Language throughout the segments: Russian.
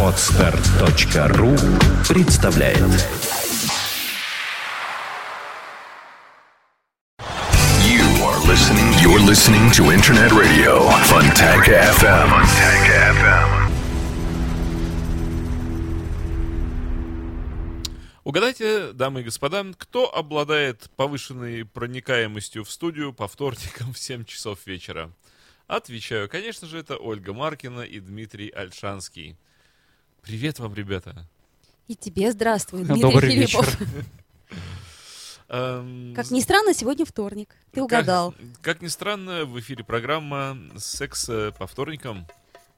Отстар.ру представляет You are listening. You're listening to Internet Radio Funtank FM. Funtank FM. Угадайте, дамы и господа, кто обладает повышенной проникаемостью в студию по вторникам в 7 часов вечера? Отвечаю, конечно же, это Ольга Маркина и Дмитрий Альшанский. Привет вам, ребята. И тебе здравствуй, Дмитрий Добрый Филиппов. вечер. Эм, Как ни странно, сегодня вторник. Ты как- угадал. Как, ни странно, в эфире программа «Секс э, по вторникам».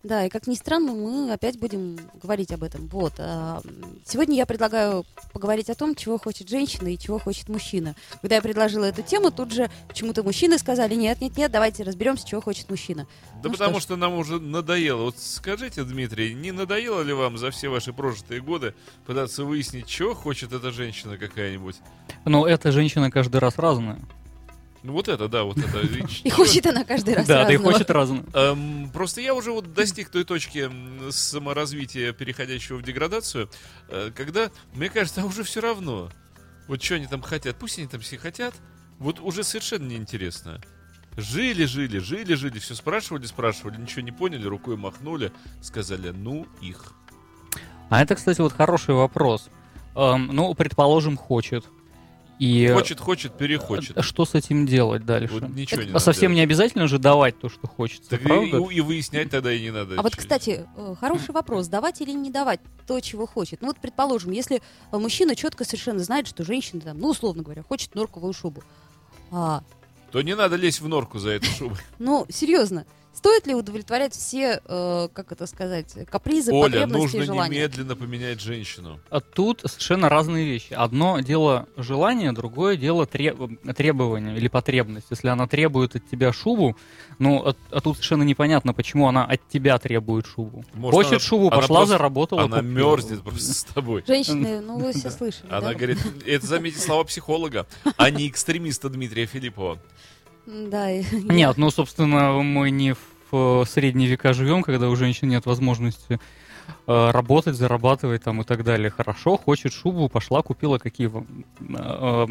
Да, и как ни странно, мы опять будем говорить об этом. Вот. а, Сегодня я предлагаю поговорить о том, чего хочет женщина и чего хочет мужчина. Когда я предложила эту тему, тут же почему-то мужчины сказали, нет, нет, нет, давайте разберемся, чего хочет мужчина. Да Ну потому что ж. что нам уже надоело. Вот скажите, Дмитрий, не надоело ли вам за все ваши прожитые годы пытаться выяснить, чего хочет эта женщина какая-нибудь? Но эта женщина каждый раз разная. Ну вот это, да, вот это. И хочет она каждый раз Да, да и разного. хочет разное. Эм, просто я уже вот достиг той точки саморазвития, переходящего в деградацию, э, когда, мне кажется, а уже все равно. Вот что они там хотят, пусть они там все хотят, вот уже совершенно неинтересно. Жили, жили, жили, жили, все спрашивали, спрашивали, ничего не поняли, рукой махнули, сказали, ну их. А это, кстати, вот хороший вопрос. Эм, ну, предположим, хочет. И Хочет, хочет, перехочет. э, что с этим делать дальше? Вот ничего Так, не а надо совсем не делать. обязательно же давать то, что хочется, Так и, правда? и- и выяснять тогда и не надо. А вот, кстати, э, хороший вопрос, давать или не давать то, чего хочет. Ну вот, предположим, если э, мужчина четко совершенно знает, что женщина, там, ну, условно говоря, хочет норковую шубу. А, То не надо лезть в норку за эту шубу. ну, серьезно, стоит ли удовлетворять все, э, как это сказать, капризы, Оля, потребности нужно и желания? немедленно поменять женщину. А тут совершенно разные вещи. Одно дело желание, другое дело треб- требование или потребность. Если она требует от тебя шубу, ну, а, а тут совершенно непонятно, почему она от тебя требует шубу. Может, Хочет она- шубу, она пошла, просто- заработала. Она купила. мерзнет просто с тобой. Женщины, ну, вы все слышали, Она говорит, это заметьте слова психолога, а не экстремиста Дмитрия Филиппова. Да, Нет, ну, собственно, мы не в э, средние века живем, когда у женщин нет возможности э, работать, зарабатывать там и так далее. Хорошо, хочет шубу, пошла, купила. Какие вам, э,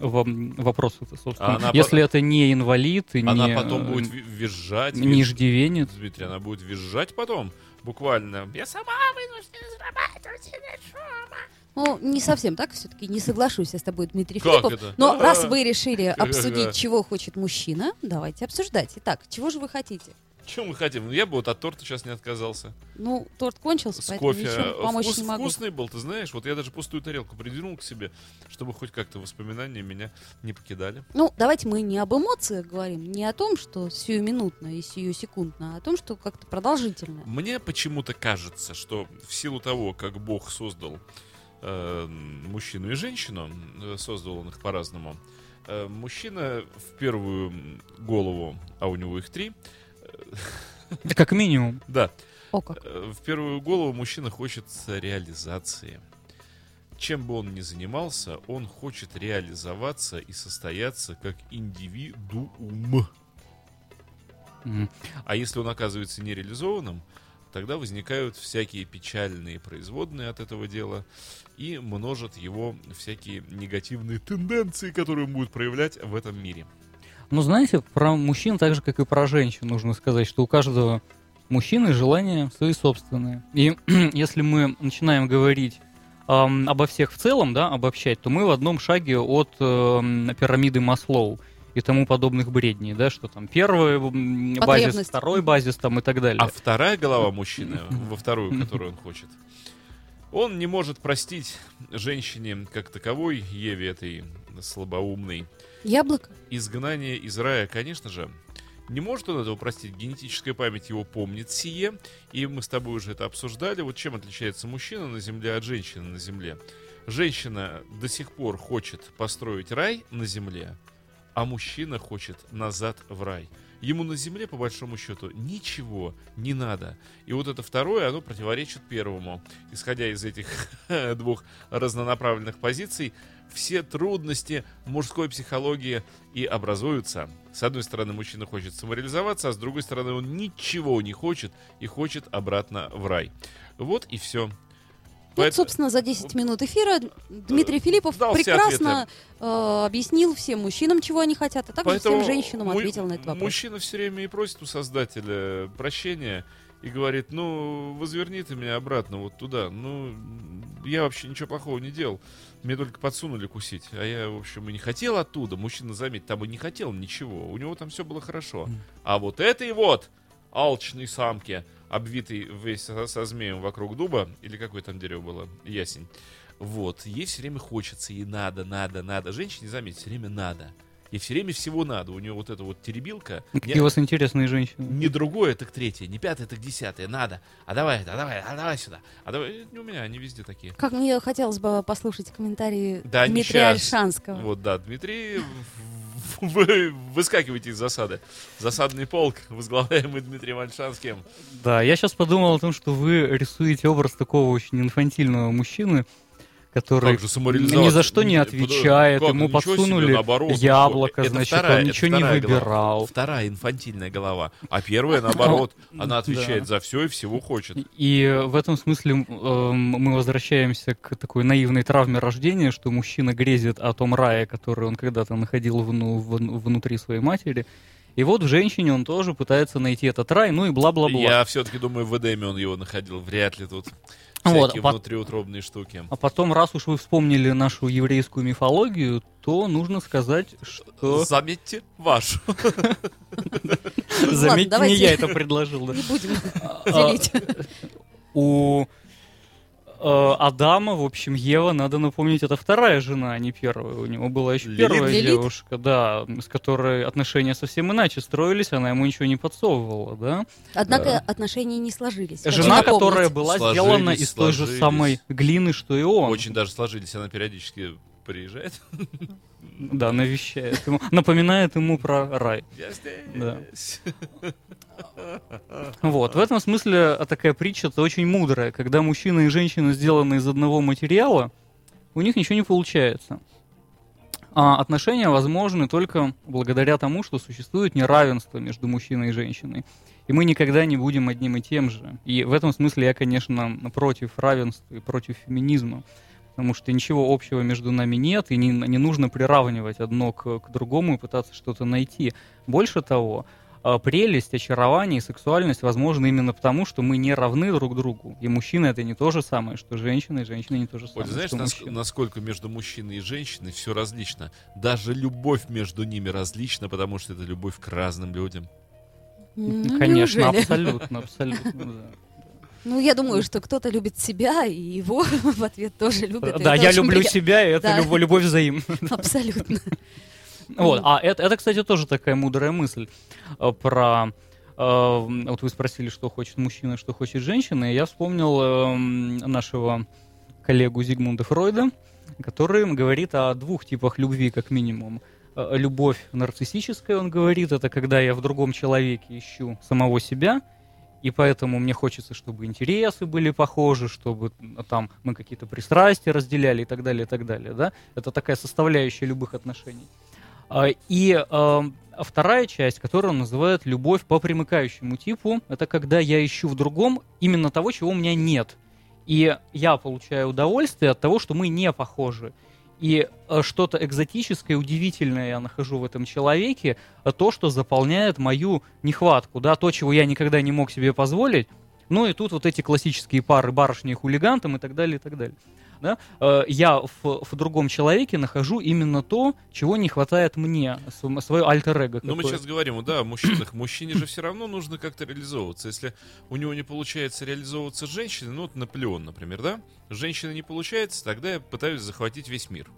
вам вопросы-то, собственно? Она Если это не инвалид и Она не, потом э, будет ви- визжать. не иждивенец. Дмитрий, она будет визжать потом, буквально. Я сама вынуждена зарабатывать шума. Ну, не совсем так, все-таки не соглашусь я с тобой, Дмитрий Как Филиппов. это? Но А-а. раз вы решили обсудить, чего хочет мужчина, давайте обсуждать. Итак, чего же вы хотите? Чем мы хотим? Ну, я бы вот от торта сейчас не отказался. Ну, торт кончился, С поэтому кофе. Э, помочь вкус- не могу. Вкусный был, ты знаешь. Вот я даже пустую тарелку придвинул к себе, чтобы хоть как-то воспоминания меня не покидали. Ну, давайте мы не об эмоциях говорим, не о том, что сиюминутно и сиюсекундно, а о том, что как-то продолжительно. Мне почему-то кажется, что в силу того, как Бог создал э, мужчину и женщину, э, создал он их по-разному, э, мужчина в первую голову, а у него их три, Да Как минимум. да, О как. э, в первую голову мужчина хочет реализации. Чем бы он ни занимался, он хочет реализоваться и состояться как индивидуум. М. А если он оказывается нереализованным, тогда возникают всякие печальные производные от этого дела и множат его всякие негативные тенденции, которые он будет проявлять в этом мире. Ну, знаете, про мужчин так же, как и про женщин, нужно сказать, что у каждого мужчины желания свои собственные. И если мы начинаем говорить обо всех в целом, да, обобщать, то мы в одном шаге от эм, пирамиды Маслоу и тому подобных бредней, да, что там первый базис, второй базис там и так далее. А вторая голова мужчины, во вторую, которую он хочет, он не может простить женщине как таковой, Еве этой слабоумной, Яблоко? изгнание из рая, конечно же, не может он этого простить. Генетическая память его помнит сие. И мы с тобой уже это обсуждали. Вот чем отличается мужчина на земле от женщины на земле. Женщина до сих пор хочет построить рай на земле, а мужчина хочет назад в рай. ему на земле, по большому счету, ничего не надо. И вот это второе, оно противоречит первому. Исходя из этих двух разнонаправленных позиций, все трудности мужской психологии и образуются. С одной стороны, мужчина хочет самореализоваться, а с другой стороны, он ничего не хочет и хочет обратно в рай. Вот и все. Вот, собственно, за 10 минут эфира Дмитрий Филиппов Дал все прекрасно э, объяснил всем мужчинам, чего они хотят, а также Поэтому всем женщинам ответил на этот вопрос. Мужчина все время и просит у создателя прощения и говорит, ну, возверни ты меня обратно вот туда. Ну, я вообще ничего плохого не делал. Мне только подсунули кусить. А я, в общем, и не хотел оттуда. Мужчина, заметь, там и не хотел ничего. У него там все было хорошо. А вот этой вот алчной самке, обвитый весь со, со змеем вокруг дуба, или какое там дерево было, ясень, вот, ей все время хочется, ей надо, надо, надо. Женщине, заметь, все время надо. И все время всего надо. У нее вот эта вот теребилка. Какие не- у вас интересные женщины. не другое, так третье, не пятое, так десятое, надо. А давай, а давай, а давай сюда. А давай, Э, у меня они везде такие. Как мне хотелось бы послушать комментарии Да, не Дмитрия. Альшанского. Вот, да, Дмитрий, вы выскакивайте из засады. Засадный полк, возглавляемый Дмитрием Альшанским. Да, я сейчас подумал о том, что вы рисуете образ такого очень инфантильного мужчины, который Как же ни за что не отвечает, как? ему Ничего себе, подсунули наоборот, ну яблоко, это значит, вторая- он ничего не вторая голова. выбирал. Вторая инфантильная голова. А первая, наоборот, она Да. отвечает за все и всего хочет. И в этом смысле эм, мы возвращаемся к такой наивной травме рождения, что мужчина грезит о том рае, который он когда-то находил вну- внутри своей матери. И вот в женщине он тоже пытается найти этот рай, ну и бла-бла-бла. Я все-таки думаю, в Эдеме он его находил. Вряд ли тут Вот, а внутриутробные штуки. А потом, раз уж вы вспомнили нашу еврейскую мифологию, то нужно сказать, что... Заметьте вашу. Заметьте, не я это предложил. да. Не будем А, делить. У э, Адама, в общем, Ева, надо напомнить, это вторая жена, а не первая. У него была еще Лилит? первая Лилит? девушка, да, с которой отношения совсем иначе строились, она ему ничего не подсовывала, да. Однако отношения не сложились. Жена, напомнить. которая была Сложились, сделана из той же сложились. самой глины, что и он. Очень даже сложились, она периодически приезжает. Да, навещает ему, напоминает ему про рай. Я здесь. Да. Вот, в этом смысле а, такая притча это очень мудрая. Когда мужчина и женщина сделаны из одного материала, у них ничего не получается. А отношения возможны только благодаря тому, что существует неравенство между мужчиной и женщиной. И мы никогда не будем одним и тем же. И в этом смысле я, конечно, против равенства и против феминизма. Потому что ничего общего между нами нет, и не, не нужно приравнивать одно к, к другому и пытаться что-то найти. Больше того, прелесть, очарование и сексуальность возможны именно потому, что мы не равны друг другу. И мужчина это не то же самое, что женщина, и женщина не то же самое, Оль, знаешь, что нас- мужчина. насколько между мужчиной и женщиной все различно? Даже любовь между ними различна, потому что это любовь к разным людям. Ну, Конечно, неужели? абсолютно, абсолютно. да. Ну, я думаю, что кто-то любит себя, и его в ответ тоже любят. и Да, это я люблю приятно. себя, и это Да. любовь, любовь взаимна. Абсолютно. Вот, а это, это, кстати, тоже такая мудрая мысль э, про... э, Вот вы спросили, что хочет мужчина, что хочет женщина, и я вспомнил эм, нашего коллегу Зигмунда Фройда, который говорит о двух типах любви, как минимум. Э, Любовь нарциссическая, он говорит, это когда я в другом человеке ищу самого себя, и поэтому мне хочется, чтобы интересы были похожи, чтобы э, там мы какие-то пристрастия разделяли и так далее, и так далее, да? Это такая составляющая любых отношений. А, И а, вторая часть, которую он называет любовь по примыкающему типу, это когда я ищу в другом именно того, чего у меня нет. И я получаю удовольствие от того, что мы не похожи. И э, что-то экзотическое, удивительное я нахожу в этом человеке, а то, что заполняет мою нехватку, да, то, чего я никогда не мог себе позволить. Ну и тут вот эти классические пары барышни и хулиган там и так далее, и так далее. Да? Э, Я в, в другом человеке нахожу именно то, чего не хватает мне, св- свое альтер-эго. Ну, мы сейчас говорим, да, о мужчинах. Мужчине же все равно нужно как-то реализовываться. Если у него не получается реализовываться с женщиной, ну, вот Наполеон, например, да? С женщиной не получается, тогда я пытаюсь захватить весь мир.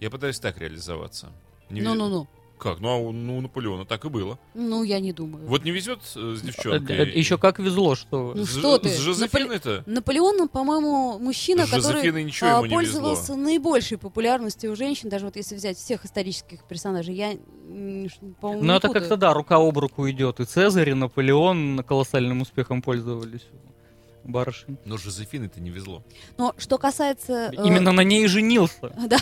Я пытаюсь так реализоваться. Не- Ну-ну-ну. Как? Ну, а у ну, у Наполеона так и было. Ну, я не думаю. Вот не везет э, с девчонкой. Э, Еще как везло, что... Ну С что ты? С Жозефиной-то? Наполеон, по-моему, мужчина, С который а, ему не пользовался везло. наибольшей популярностью у женщин, даже вот если взять всех исторических персонажей. Я, по-моему, Ну, это как-то, да, рука об руку идет. И Цезарь, и Наполеон колоссальным успехом пользовались барышень. Но Жозефиной-то не везло. Но что касается э, Именно на ней и женился. да,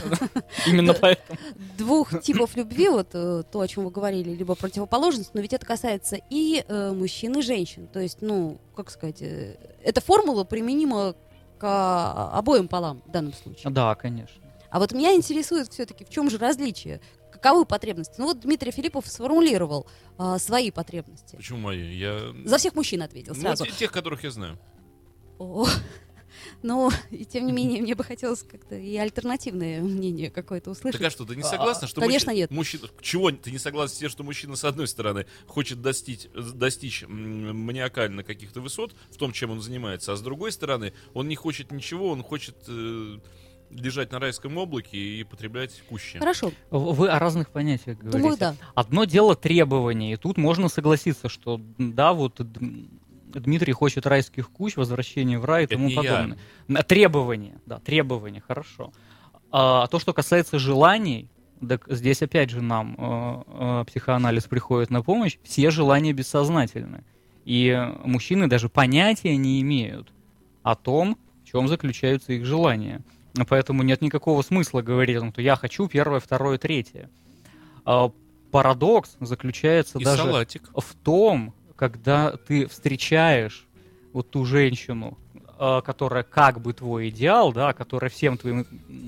Именно поэтому. двух типов любви, вот э, то, о чем вы говорили, либо противоположность, но ведь это касается и э, мужчин, и женщин. То есть, ну, как сказать, э, эта формула применима к а, обоим полам в данном случае. Да, конечно. А вот меня интересует все-таки, в чем же различие? Каковы потребности? Ну вот Дмитрий Филиппов сформулировал а, свои потребности. Почему мои? Я... За всех мужчин ответил Ну, сразу. те- тех, которых я знаю. О, Ну, и тем не менее, мне бы хотелось как-то и альтернативное мнение какое-то услышать. Так а что, ты не согласна, что конечно, мужчина- нет. мужчина... Чего ты не согласна с тем, что мужчина, с одной стороны, хочет достичь, достичь м, маниакально каких-то высот в том, чем он занимается, а с другой стороны, он не хочет ничего, он хочет э, лежать на райском облаке и потреблять кущи. Хорошо, Вы о разных понятиях говорите. думаю, да. Одно дело требования, и тут можно согласиться, что да, вот Дмитрий хочет райских куч, возвращение в рай и тому я. подобное. На- Требования, да, требования, хорошо. А то, что касается желаний, так здесь опять же нам э, э, психоанализ приходит на помощь, все желания бессознательны. И мужчины даже понятия не имеют о том, в чем заключаются их желания. Поэтому нет никакого смысла говорить, о том, что я хочу первое, второе, третье. А, Парадокс заключается И даже салатик. в том, когда ты встречаешь вот ту женщину, э, которая как бы твой идеал, да, которая всем твоим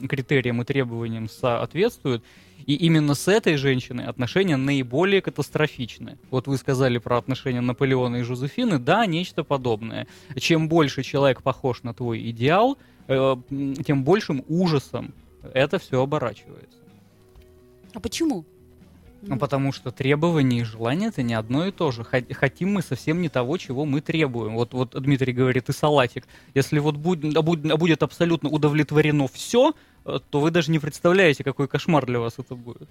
критериям и требованиям соответствует, и именно с этой женщиной отношения наиболее катастрофичны. Вот вы сказали про отношения Наполеона и Жозефины, да, нечто подобное. Чем больше человек похож на твой идеал, э, тем большим ужасом это все оборачивается. А почему? Ну, потому что требования и желания это не одно и то же. Хот- Хотим мы совсем не того, чего мы требуем. Вот, вот Дмитрий говорит, и салатик. Если вот будет, будет, будет абсолютно удовлетворено все, то вы даже не представляете, какой кошмар для вас это будет.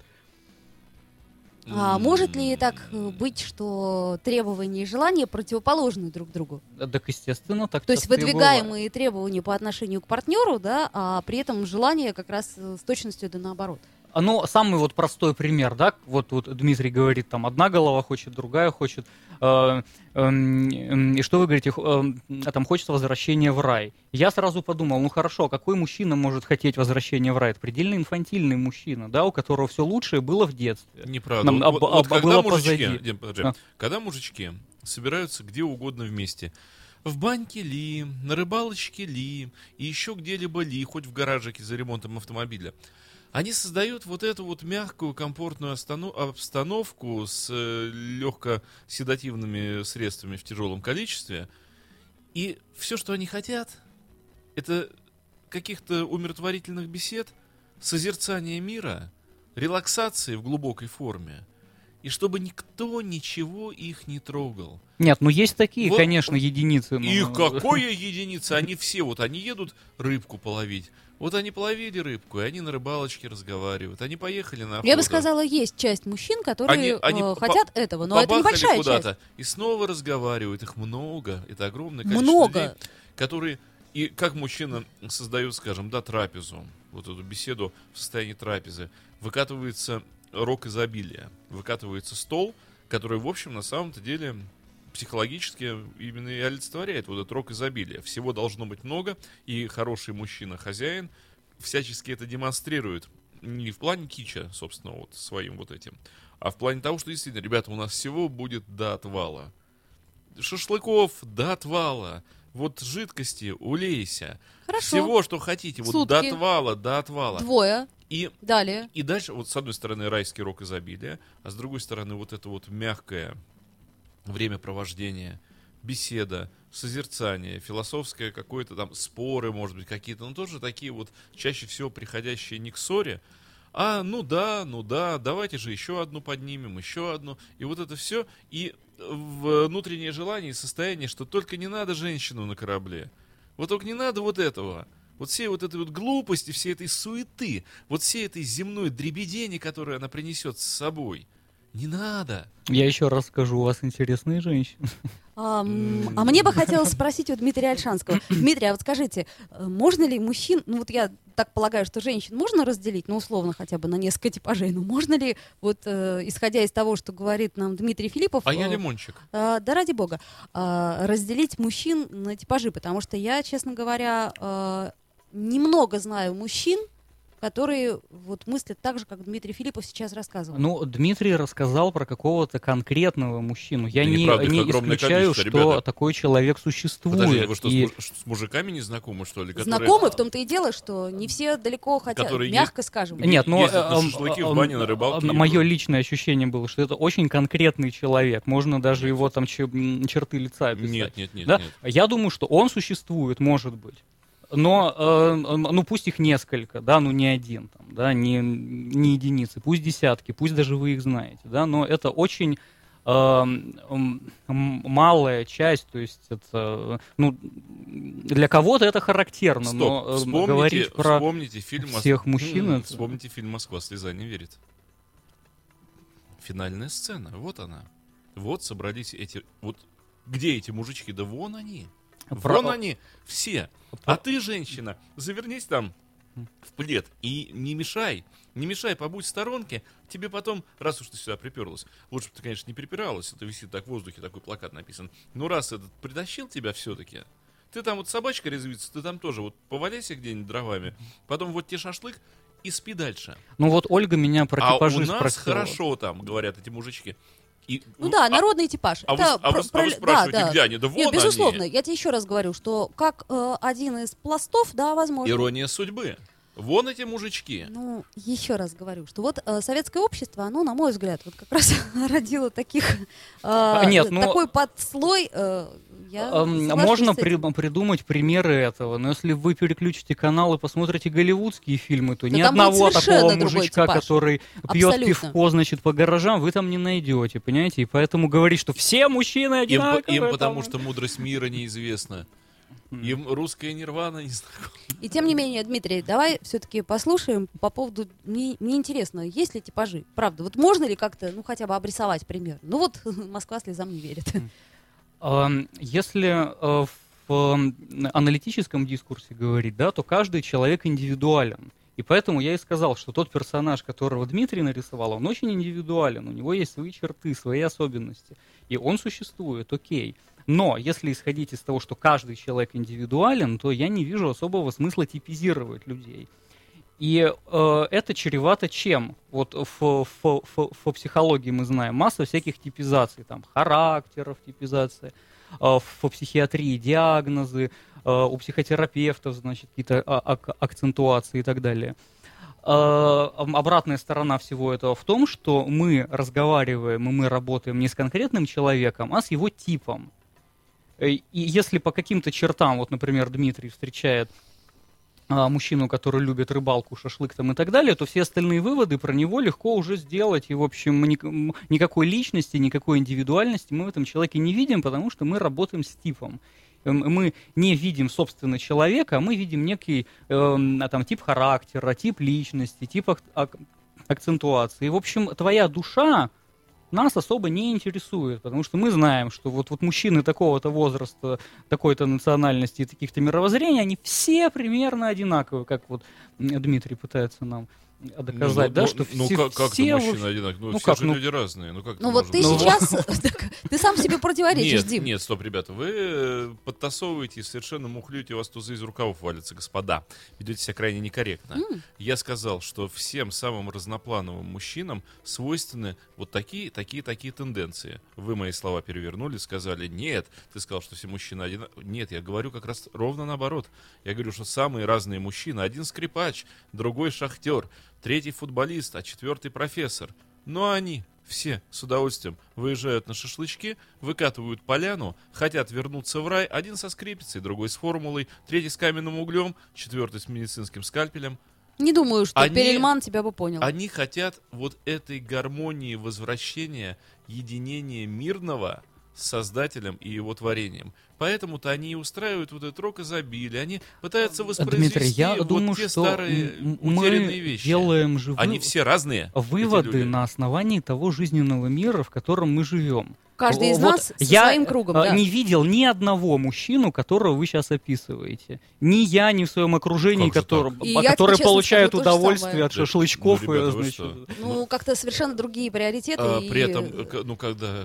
А может ли так э, быть, что требования и желания противоположны друг другу? Да, Так, естественно, так То есть выдвигаемые требования по отношению к партнеру, да, а при этом желание как раз э, с точностью да наоборот. Ну, самый вот простой пример, да, вот, вот Дмитрий говорит, там, одна голова хочет, другая хочет, э, эм, и что вы говорите, а там хочется возвращения в рай. Я сразу подумал, ну хорошо, какой мужчина может хотеть возвращения в рай? Это предельно инфантильный мужчина, да, у которого все лучшее было в детстве. Неправда. Нам Вот- об- вот об- когда было мужички, позади. Дим, подожди. А. когда мужички собираются где угодно вместе, в баньке ли, на рыбалочке ли, и еще где-либо ли, хоть в гаражике за ремонтом автомобиля, они создают вот эту вот мягкую, комфортную обстановку с легко седативными средствами в тяжелом количестве. И все, что они хотят, это каких-то умиротворительных бесед, созерцания мира, релаксации в глубокой форме. И чтобы никто ничего их не трогал. Нет, ну есть такие, Вот- конечно, единицы. но- Их какое единица? Они все, вот они едут рыбку половить. Вот они половили рыбку, и они на рыбалочке разговаривают. Они поехали на охоту. Я бы сказала, есть часть мужчин, которые Они- они э, по- хотят этого, но это Побахали небольшая куда-то часть. и снова разговаривают. Их много. Это огромное количество Много. людей, которые... И как мужчина создает, скажем, да, трапезу, вот эту беседу в состоянии трапезы, выкатывается рок изобилия, выкатывается стол, который, в общем, на самом-то деле психологически именно и олицетворяет вот этот рок изобилия. Всего должно быть много, и хороший мужчина-хозяин всячески это демонстрирует. Не в плане кича, собственно, вот своим вот этим, а в плане того, что действительно, ребята, у нас всего будет до отвала. Шашлыков до отвала. Вот жидкости улейся. Хорошо. Всего, что хотите. Вот до Сутки. отвала, до отвала. Двое. И, Далее. и дальше, вот с одной стороны, райский рок изобилия, а с другой стороны, вот это вот мягкое времяпровождение, беседа, созерцание, философское какое-то там споры, может быть, какие-то, но тоже такие вот чаще всего приходящие не к ссоре, а ну да, ну да, давайте же еще одну поднимем, еще одну. И вот это все, и внутреннее желание и состояние, что только не надо женщину на корабле. Вот только не надо вот этого. Вот всей вот этой вот глупости, всей этой суеты, вот всей этой земной дребедени, которую она принесет с собой. Не надо. Я еще раз скажу, у вас интересные женщины. А, а мне бы хотелось спросить у Дмитрия Альшанского. Дмитрий, а вот скажите, э, можно ли мужчин, ну вот я так полагаю, что женщин можно разделить, ну условно хотя бы на несколько типажей, но можно ли, вот э, исходя из того, что говорит нам Дмитрий Филиппов, А я э, лимончик. А, да ради бога, а, разделить мужчин на типажи, потому что я, честно говоря, а, немного знаю мужчин, которые вот мыслят так же, как Дмитрий Филиппов сейчас рассказывал. Ну, Дмитрий рассказал про какого-то конкретного мужчину. Я Да не, неправда, их не исключаю, что ребята. такой человек существует. Подожди, вы что, с, И- с мужиками не знакомы, что ли? которые- Знакомы, в том-то и дело, что не все далеко хотят, Которые мягко скажем. Нет, но ездят на шашлыки, в бане, на рыбалке и Мое личное ощущение было, что это очень конкретный человек. Можно даже его там черты лица описать. Нет, нет, нет, Да? нет. Я думаю, что он существует, может быть. Но, э, ну пусть их несколько, да, ну не один, там, да, не, не единицы, пусть десятки, пусть даже вы их знаете, да, но это очень э, малая часть, то есть это, ну, для кого-то это характерно, Стоп, но э, вспомните, говорить про вспомните фильм «Мос- всех мужчин М, это- Вспомните фильм «Москва слеза не верит». Финальная сцена, вот она. Вот собрались эти... Вот где эти мужички? Да вон они. Про- Вон они, все. А ты, женщина, завернись там в плед и не мешай. Не мешай, побудь в сторонке. Тебе потом, раз уж ты сюда приперлась, лучше бы ты, конечно, не припиралась, это висит так в воздухе, такой плакат написан. Но раз этот притащил тебя все-таки, ты там вот собачка резвится, ты там тоже вот поваляйся где-нибудь дровами, потом вот тебе шашлык и спи дальше. Ну вот Ольга меня про а у нас спросила. хорошо там, говорят эти мужички. И, Ну да, а- народный типаж. а вы- Это а вы- про- а вы про- спрашиваете, да, да. где они? Да Нет, безусловно, они. я тебе еще раз говорю, что как э, один из пластов, да, возможно. Ирония судьбы. Вон эти мужички. Ну, еще раз говорю, что вот э, советское общество, оно, на мой взгляд, вот как раз родило таких, э, нет, ну- такой подслой, э, я соглашусь Можно при- придумать примеры этого, но если вы переключите канал и посмотрите голливудские фильмы, то Да ни одного такого мужичка, типаж. который пьет Абсолютно. пивко, значит, по гаражам, вы там не найдете, понимаете? И поэтому говорить, что все мужчины Им, одинаковые. им потому там. что мудрость мира неизвестна. Им русская нирвана не знакома. И тем не менее, Дмитрий, давай все-таки послушаем по поводу... Мне, мне интересно, есть ли типажи? Правда, вот можно ли как-то, ну, хотя бы обрисовать пример? Ну вот, Москва слезам не верит. Если э, в аналитическом дискурсе говорить, да, то каждый человек индивидуален. И поэтому я и сказал, что тот персонаж, которого Дмитрий нарисовал, он очень индивидуален, у него есть свои черты, свои особенности. И он существует, окей. Но если исходить из того, что каждый человек индивидуален, то я не вижу особого смысла типизировать людей. И э, это чревато чем? Вот в, в- в- в психологии мы знаем масса всяких типизаций, там характеров типизация, э, в психиатрии диагнозы, э, у психотерапевтов, значит, какие-то а- ак- акцентуации и так далее. Э, об- Обратная сторона всего этого в том, что мы разговариваем и мы работаем не с конкретным человеком, а с его типом. Э, И если по каким-то чертам, вот, например, Дмитрий встречает мужчину, который любит рыбалку, шашлык там и так далее, то все остальные выводы про него легко уже сделать. И, в общем, никакой личности, никакой индивидуальности мы в этом человеке не видим, потому что мы работаем с типом. Эм, Мы не видим, собственно, человека, а мы видим некий а, там, тип характера, тип личности, тип ак- ак- акцентуации. В общем, твоя душа нас особо не интересует, потому что мы знаем, что вот, вот мужчины такого-то возраста, такой-то национальности и таких-то мировоззрений, они все примерно одинаковые, как вот Дмитрий пытается нам доказать, Ну, да, ну, что ну, все, как, как все мужчины одинаковые? Ну, ну все как, же ну- люди разные. Ну, как Ну вот ты сейчас... Ты сам себе противоречишь, Дим. нет, стоп, ребята, вы э, подтасовываете и совершенно мухлюете, у вас тузы из рукавов валятся, господа. Ведете себя крайне некорректно. Я сказал, что всем самым разноплановым мужчинам свойственны вот такие, такие, такие тенденции. Вы мои слова перевернули, сказали, нет, ты сказал, что все мужчины одинаковые. Нет, я говорю как раз ровно наоборот. Я говорю, что самые разные мужчины. Один скрипач, другой шахтер, третий футболист, а четвертый профессор. Но они все с удовольствием выезжают на шашлычки, выкатывают поляну, хотят вернуться в рай, один со скрипицей, другой с формулой, третий с каменным углем, четвертый с медицинским скальпелем. Не думаю, что Они- Перельман тебя бы понял. Они хотят вот этой гармонии возвращения, единения мирного с Создателем и его творением. Поэтому-то они и устраивают вот этот рок изобилия. Они пытаются воспроизвести Дмитрий, я вот думаю, те что старые мы вещи. делаем же Они вы- все разные. выводы на основании того жизненного мира, в котором мы живем. Каждый из Вот нас со я своим кругом, э, да. не видел ни одного мужчину, которого вы сейчас описываете. Ни я, ни в своем окружении, который? И а я, которые получают скажу, удовольствие от Да, шашлычков. ну, ребята, и, вы значит, что? Ну, как-то совершенно другие приоритеты. А, и- При этом, э, ну, когда,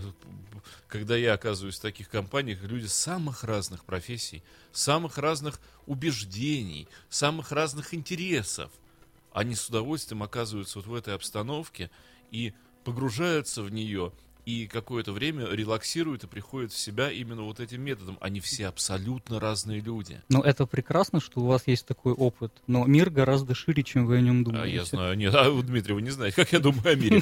когда я оказываюсь в таких компаниях, люди самых разных профессий, самых разных убеждений, самых разных интересов, они с удовольствием оказываются вот в этой обстановке и погружаются в нее, и какое-то время релаксируют и приходят в себя именно вот этим методом. Они все абсолютно разные люди. Ну, это прекрасно, что у вас есть такой опыт, но мир гораздо шире, чем вы о нем думаете. А я знаю, нет, а вы, Дмитрий, вы не знаете, как я думаю о мире.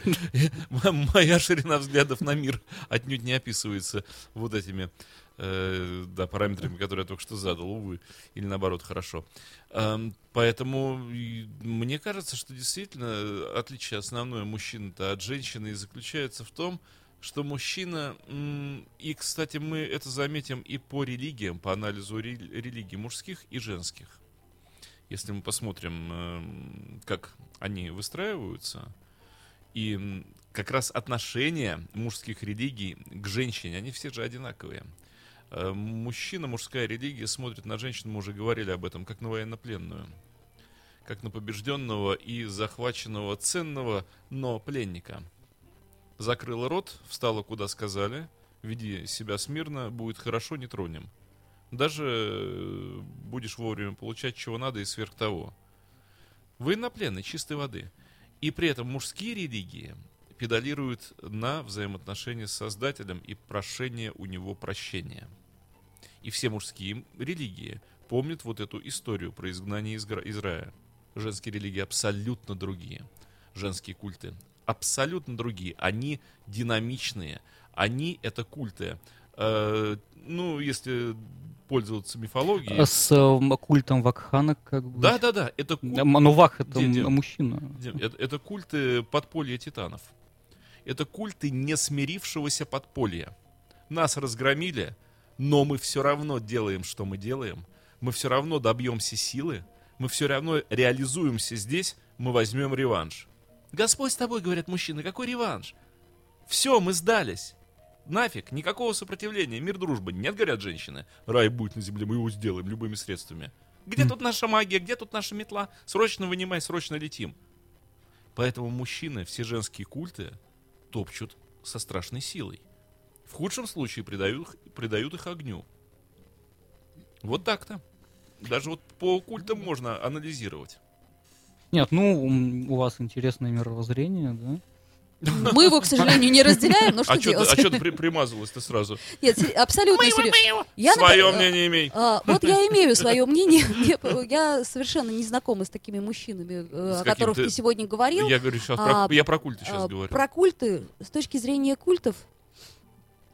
Моя ширина взглядов на мир отнюдь не описывается вот этими э, да, параметрами, которые я только что задал, увы, или наоборот, хорошо. Эм, Поэтому мне кажется, что действительно отличие основное мужчины-то от женщины и заключается в том, что мужчина, и, кстати, мы это заметим и по религиям, по анализу ре- религий мужских и женских. Если мы посмотрим, эм, как они выстраиваются, и как раз отношения мужских религий к женщине, они все же одинаковые. Э, Мужчина, мужская религия смотрит на женщину, мы уже говорили об этом, как на военнопленную. Как на побежденного и захваченного ценного, но пленника. Закрыла рот, встала куда сказали, веди себя смирно, будет хорошо, не тронем. Даже э, будешь вовремя получать, чего надо, и сверх того. Военнопленный, чистой воды. И при этом мужские религии педалируют на взаимоотношения с Создателем и прошение у него прощения. И все мужские религии помнят вот эту историю про изгнание из, Гра- из рая. Женские религии абсолютно другие. Женские культы абсолютно другие. Они динамичные. Они это культы. Э, ну, если пользоваться мифологией. А С э, культом Вакхана как бы. Да, да, да. Это культ. М, Ну, Вах это Дим, Дим. мужчина. Дим, Это, это культы подполья титанов. Это культы не смирившегося подполья. Нас разгромили, но мы все равно делаем, что мы делаем. Мы все равно добьемся силы. Мы все равно реализуемся здесь. Мы возьмем реванш. Господь с тобой, говорят мужчины, какой реванш? Все, мы сдались. Нафиг, никакого сопротивления, мир, дружба. Нет, говорят женщины. Рай будет на земле, мы его сделаем любыми средствами. Где тут наша магия, где тут наша метла? Срочно вынимай, срочно летим. Поэтому мужчины, все женские культы топчут со страшной силой. В худшем случае придают, придают их огню. Вот так-то. Даже вот по культам можно анализировать. Нет, ну, у вас интересное мировоззрение, да? Мы его, к сожалению, не разделяем, но что а что делать? ты, а чё ты при- примазалась-то сразу? Нет, абсолютно серьезно. Свое например, мнение имей. а, вот я имею свое мнение. Мне- Я совершенно не знакома с такими мужчинами, э, С о которых ты- сегодня говорил. Я говорю сейчас а, про, я про культы сейчас А, говорю. Про культы, с точки зрения культов,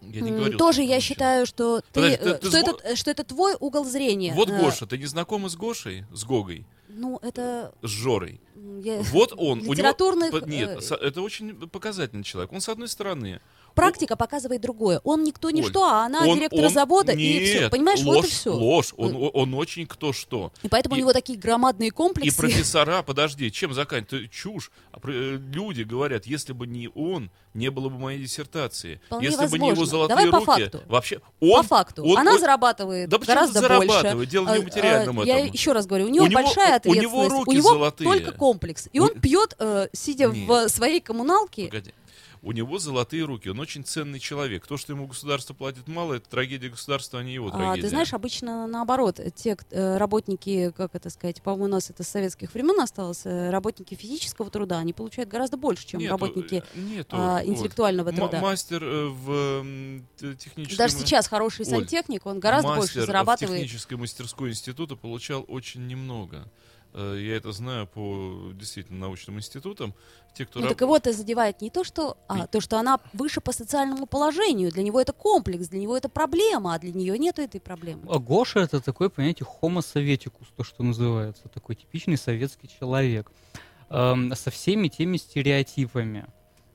Я не говорил, тоже что я считаю, что, ты, Подожди, ты- э, ты что, с это, что это твой угол зрения. Вот Э, Гоша, ты не знакома с Гошей, с Гогой, Ну, это... с Жорой? я- Вот он. У него, Литературных, под- э, нет, со- это очень показательный человек. Он с одной стороны. Практика показывает другое. Он никто Оль, что, а она он- директор он- завода, нет, и все. Понимаешь, ложь, вот и все. Ложь. Он, он очень кто что. И поэтому И- у него такие громадные И комплексы. профессора, подожди, чем заканчивать? Чушь. А э, Люди говорят, если бы не он, не было бы моей диссертации. Вполне если бы не его возможно. золотые Давай по руки, факту. вообще он. По факту. он- Она он- зарабатывает Да гораздо зарабатывает? больше. Дело не в А, материальном а, Я этом. еще раз говорю, у него У него- большая у- у него ответственность. руки него золотые. только комплекс. И он У- пьет, э, сидя Нет. в своей коммуналке. Погоди. У него золотые руки, он очень ценный человек. То, что ему государство платит мало, это трагедия государства, а не его А, трагедия. ты знаешь, обычно наоборот, те э, работники, как это сказать, по-моему, у нас это с советских времен осталось, э, работники физического труда, они получают гораздо больше, чем Нету, работники э, нету, а, вот. интеллектуального М- труда. мастер э, в м, техническом... Даже сейчас хороший сантехник, он гораздо больше мастер зарабатывает. в технической мастерской института получал очень немного. Э, Я это знаю по действительно научным институтам. Те, кто Ну раб- так его это задевает не то, что, а то, что она выше по социальному положению. Для него это комплекс, для него это проблема, а для нее нету этой проблемы. А Гоша это такой, понимаете, homo советикус, то, что называется. Такой типичный советский человек. Эм, со всеми теми стереотипами.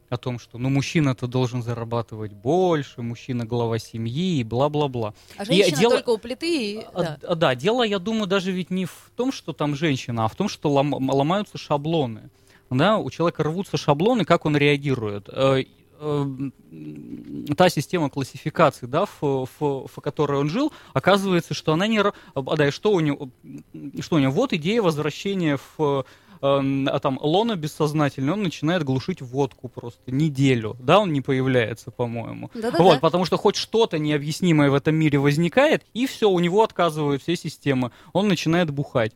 О том, что ну мужчина-то должен зарабатывать больше, мужчина глава семьи и бла-бла-бла. А женщина дело- только у плиты. и- А, да. д- да, дело, я думаю, даже ведь не в том, что там женщина, а в том, что лом- ломаются шаблоны. Да, у человека рвутся шаблоны, как он реагирует. Э, э, Та система классификации, да, в, в- в которой он жил, оказывается, что она не... а, Да, и что у него, что у него? Вот идея возвращения в э, а там лона бессознательный, он начинает глушить водку просто неделю, да, он не появляется, по-моему. Да-да-да. Вот, потому что хоть что-то необъяснимое в этом мире возникает, и все, у него отказывают все системы. Он начинает бухать.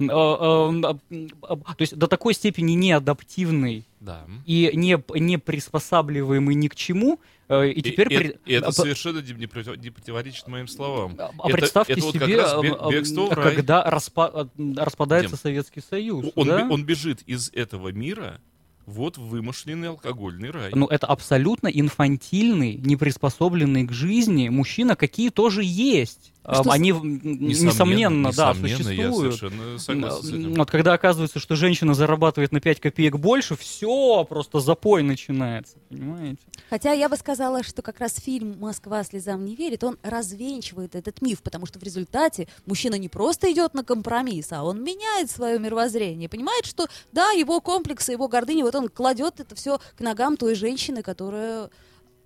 Э, э, а, а, То есть до такой степени неадаптивный Да. и не, не приспосабливаемый ни к чему, э, и И- теперь... и, при- и это а, совершенно не, против- не противоречит моим словам. а это- представьте это вот как себе, раз а, а, бегство в рай. когда распа- а, распадается Дим, Советский Союз. Он, да? он бежит из этого мира вот вымышленный алкогольный рай. Ну, это абсолютно инфантильный, неприспособленный к жизни мужчина, какие тоже есть. А что Они, м, несомненно, да, несомненно, существуют. Я совершенно согласен с этим. Вот когда оказывается, что женщина зарабатывает на 5 копеек больше, все, просто запой начинается, понимаете? Хотя я бы сказала, что как раз фильм «Москва слезам не верит», он развенчивает этот миф, потому что в результате мужчина не просто идет на компромисс, а он меняет свое мировоззрение, понимает, что да, его комплексы, его гордыня, вот он кладет это все к ногам той женщины, которая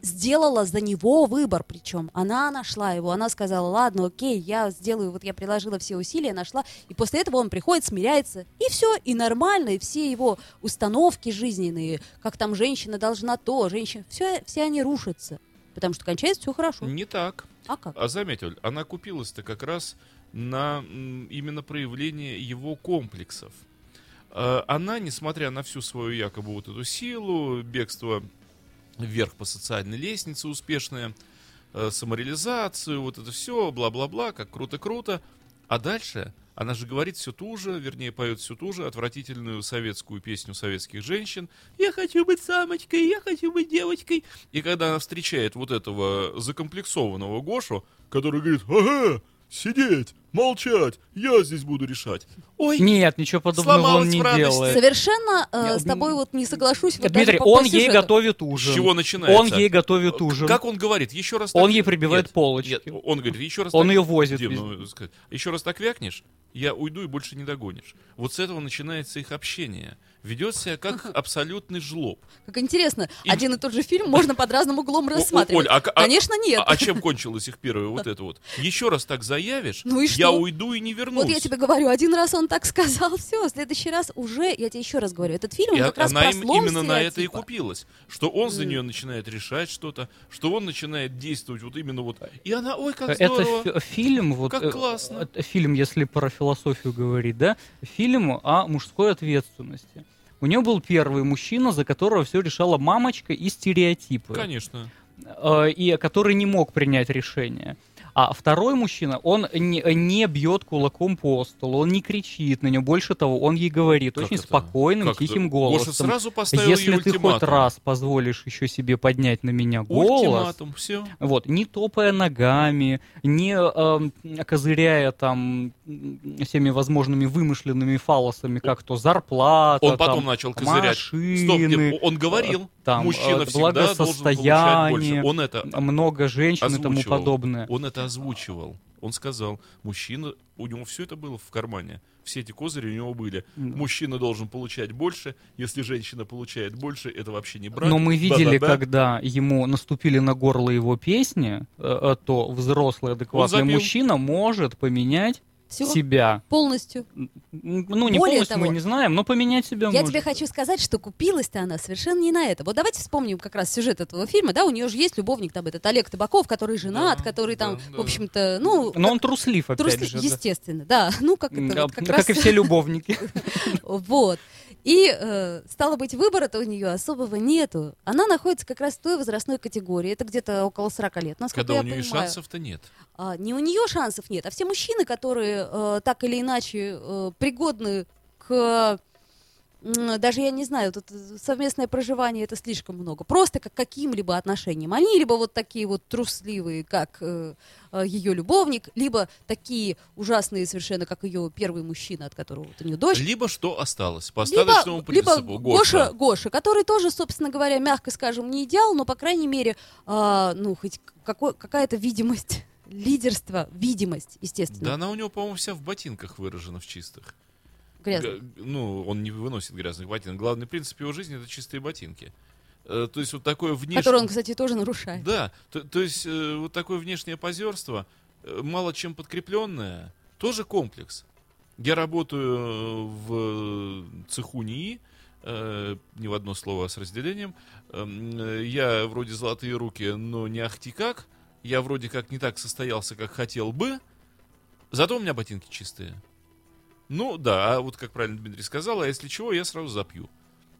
сделала за него выбор, причем она нашла его, она сказала, ладно, окей, я сделаю, вот я приложила все усилия, нашла, и после этого он приходит, смиряется, и все, и нормально, и все его установки жизненные, как там женщина должна то, женщина, все, все они рушатся, потому что кончается все хорошо. Не так. А как? А заметил, она купилась-то как раз на именно проявление его комплексов. Э, Она, несмотря на всю свою якобы вот эту силу, бегство вверх по социальной лестнице успешное, э, самореализацию, вот это все, бла-бла-бла, как круто-круто. А дальше она же говорит все ту же, вернее, поет всю ту же отвратительную советскую песню советских женщин. «Я хочу быть самочкой, я хочу быть девочкой». И когда она встречает вот этого закомплексованного Гошу, который говорит «Ага, сидеть, молчать, я здесь буду решать». Ой, Нет, ничего подобного он Сломалась не в радости. делает. Совершенно э, Я- с тобой вот не соглашусь. вот Дмитрий, даже по- по он ей сюжету. готовит с ужин. чего начинается? Он ей готовит ужин. Как он говорит? Еще раз Он так- ей прибивает Нет, полочки. Нет, он говорит, еще раз Он так- ее возит Дим, везде. ну, сказать, еще раз так вякнешь, я уйду и больше не догонишь. Вот с этого начинается их общение. Ведет себя как абсолютный жлоб. Как интересно, И- один и тот же фильм можно под разным углом рассматривать. Оль, а а- Конечно, нет. А, а чем кончилось их первое вот это вот? Еще раз так заявишь, Ну и я что? уйду и не вернусь. Вот я тебе говорю, один раз он так сказал, все, в следующий раз уже, я тебе еще раз говорю, этот фильм, он И как раз она про им- слом именно на это и стереотипа. купилась. Что он за нее начинает решать что-то, что он начинает действовать вот именно вот. И она, ой, как Это здорово. фи- фильм, вот, Как э, классно. это фильм, если про философию говорить, да, фильм о мужской ответственности. У него был первый мужчина, за которого все решала мамочка и стереотипы. Конечно. э, и который не мог принять решение. А второй мужчина, он не, не бьет кулаком по столу, он не кричит на нее. Больше того, он ей говорит Как очень это? спокойным, Как это? тихим Гоша голосом. сразу поставил Если ты хоть раз позволишь еще себе поднять на меня голос, Ультиматум, все. вот, не топая ногами, не эм, козыряя там всеми возможными вымышленными фалосами, как то зарплата, Он потом там, начал козырять. Стоп, машины, нет, он говорил, там, мужчина э, всегда должен получать больше. Он это много женщин и тому озвучивал. подобное. Он это озвучивал. Он сказал, мужчина, у него все это было в кармане. Все эти козыри у него были. Да. Мужчина должен получать больше. Если женщина получает больше, это вообще не брак. Но мы видели, Да-да-да. когда ему наступили на горло его песни, э, э, то взрослый адекватный мужчина может поменять Всё, себя. полностью. Ну, не Более полностью мы того, не знаем, но поменять себя Я может. тебе хочу сказать, что купилась-то она совершенно не на это. Вот давайте вспомним как раз сюжет этого фильма, да, у нее же есть любовник там этот Олег Табаков, который женат, Да, который там, да, в да. общем-то, ну, Но он труслив, опять труслив, же. да. естественно, да, ну как это, а, вот как как раз и все любовники. Вот. И, э, стало быть, выбора-то у нее особого нету. Она находится как раз в той возрастной категории. Это где-то около 40 лет, насколько Когда я у нее понимаю. шансов-то нет. А, не у нее шансов нет, а все мужчины, которые э, так или иначе э, пригодны к даже я не знаю, тут совместное проживание это слишком много. Просто как каким-либо отношениям. Они либо вот такие вот трусливые, как э, ее любовник, либо такие ужасные совершенно, как ее первый мужчина, от которого вот у нее дочь. Либо что осталось, по Либо, остаточному либо принципу. Гоша, Гоша, который тоже, собственно говоря, мягко скажем, не идеал, но, по крайней мере, а, ну, хоть какой, какая-то видимость лидерства, видимость, естественно, Да она у него, по-моему, вся в ботинках выражена, в чистых. Грязная. Г- Ну, он не выносит грязных ботинок. Главный принцип его жизни — это чистые ботинки. Э, То есть вот такое внешнее... Который он, кстати, тоже нарушает. Да, то, то есть э, вот такое внешнее позерство, э, мало чем подкрепленное, тоже комплекс. Я работаю в цеху НИИ, э, не в одно слово, а с разделением. Эм, э, Я вроде золотые руки, но не ахти как. Я вроде как не так состоялся, как хотел бы. Зато у меня ботинки чистые. Ну да, а вот как правильно Дмитрий сказал, а если чего, я сразу запью.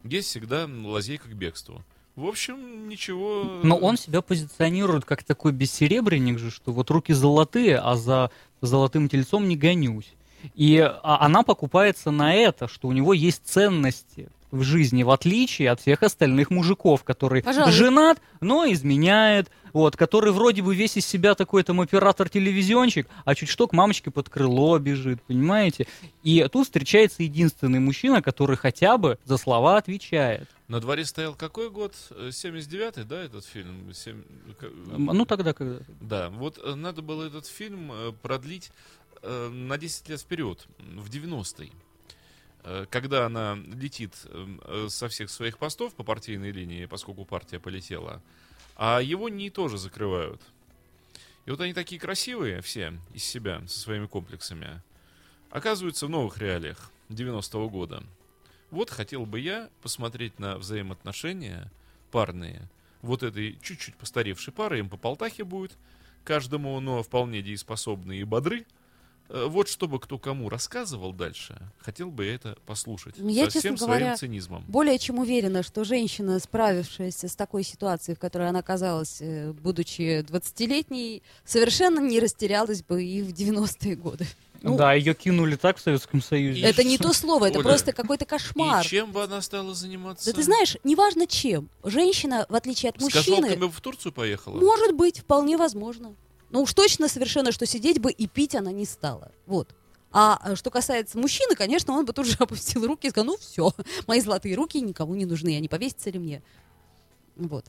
Есть всегда лазейка к бегству. В общем, ничего... Но он себя позиционирует как такой бессеребренник же, что вот руки золотые, а за золотым тельцом не гонюсь. И а, она покупается на это, что у него есть ценности в жизни, в отличие от всех остальных мужиков, который Пожалуй. женат, но изменяет, вот, который вроде бы весь из себя такой там оператор-телевизионщик, а чуть что к мамочке под крыло бежит, понимаете? И тут встречается единственный мужчина, который хотя бы за слова отвечает. На дворе стоял какой год? Э, 79-й, да, этот фильм? Семь- к- Ну тогда, когда... Да, вот э, надо было этот фильм э, продлить э, на 10 лет вперед, в 90-й. Э, Когда она летит э, э, со всех своих постов по партийной линии, поскольку партия полетела, а его не тоже закрывают. И вот они такие красивые все из себя, со своими комплексами, оказываются в новых реалиях 90-го года. Вот хотел бы я посмотреть на взаимоотношения парные вот этой чуть-чуть постаревшей пары, им по полтахе будет, каждому, но вполне дееспособные и бодры. Э, Вот чтобы кто кому рассказывал дальше, хотел бы я это послушать. Я, со всем честно своим говоря, цинизмом. Более чем уверена, что женщина, справившаяся с такой ситуацией, в которой она оказалась, э, будучи 20-летней, совершенно не растерялась бы и в 90-е годы. Ну, да, ее кинули так в Советском Союзе. И Это не то слово, это Оля, просто какой-то кошмар. И чем бы она стала заниматься? Да ты знаешь, неважно чем, женщина, в отличие от С мужчины, бы в Турцию поехала? может быть, вполне возможно. Но уж точно совершенно, что сидеть бы и пить она не стала. Вот. А э, что касается мужчины, конечно, он бы тут же опустил руки и сказал, ну все, мои золотые руки никому не нужны, они повесятся ли мне. Вот.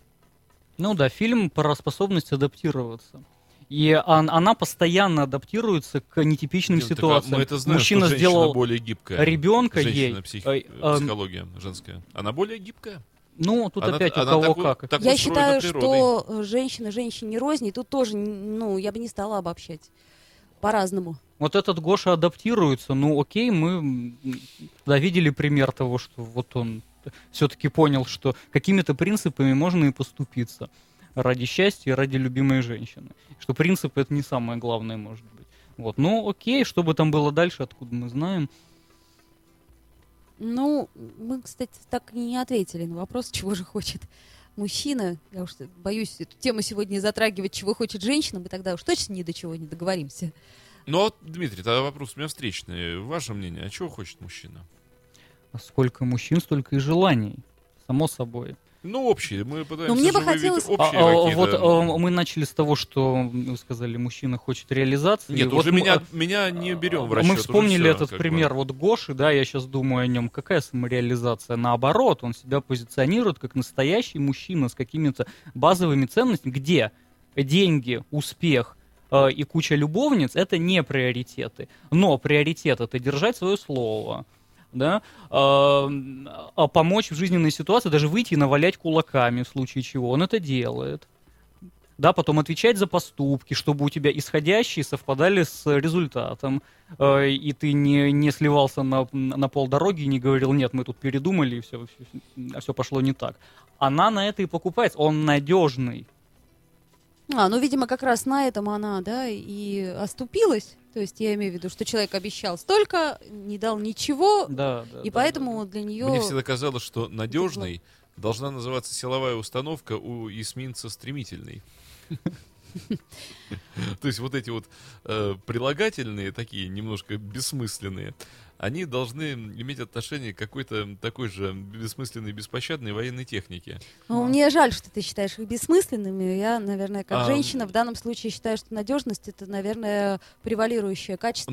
Ну да, фильм про способность адаптироваться. И он- она постоянно адаптируется к нетипичным а ситуациям. Мы это знаем, Мужчина сделал более гибкая. ребенка Женщина, ей. э, эм, психология женская. Она более гибкая. Ну, тут Она- опять у она кого так- как. так я считаю, природой. что женщина женщине рознь, и тут тоже, ну, я бы не стала обобщать. По-разному. Вот этот Гоша адаптируется, ну окей, мы да, видели пример того, что вот он все-таки понял, что какими-то принципами можно и поступиться ради счастья и ради любимой женщины. Что принципы это не самое главное может быть. Вот, ну окей, что бы там было дальше, откуда мы знаем. Ну, мы, кстати, так и не ответили на вопрос, чего же хочет мужчина. Я уж боюсь эту тему сегодня затрагивать, чего хочет женщина, мы тогда уж точно ни до чего не договоримся. Ну, вот, Дмитрий, тогда вопрос у меня встречный. Ваше мнение, а чего хочет мужчина? Сколько мужчин, столько и желаний. Само собой. Ну, общие. Мы пытаемся мне бы же выявить хотелось- общие А, а, какие-то- вот а, мы начали с того, что вы сказали, мужчина хочет реализации. Нет, Вот уже мы- меня, а, меня не берем в Мы расчет. уже вспомнили всё, этот как бы. пример вот Гоши, да, я сейчас думаю о нем. Какая самореализация? Наоборот, он себя позиционирует как настоящий мужчина с какими-то базовыми ценностями, где деньги, успех э, и куча любовниц — это не приоритеты. Но приоритет — это держать свое слово, да, а помочь в жизненной ситуации, даже выйти и навалять кулаками в случае чего. Он это делает да, потом отвечать за поступки, чтобы у тебя исходящие совпадали с результатом, э, и ты не, не сливался на, на полдороги и не говорил, нет, мы тут передумали, и все, все, пошло не так. Она на это и покупается, он надежный. А, ну, видимо, как раз на этом она, да, и оступилась. То есть я имею в виду, что человек обещал столько, не дал ничего, Да, да, и да, поэтому для нее... Мне всегда казалось, что надежной должна называться силовая установка у эсминца стремительный. То есть вот эти вот э, прилагательные, такие немножко бессмысленные, они должны иметь отношение к какой-то такой же бессмысленной, беспощадной военной технике. Ну, мне жаль, что ты считаешь их бессмысленными. Я, наверное, как А, женщина в данном случае считаю, что надежность это, наверное, превалирующее качество.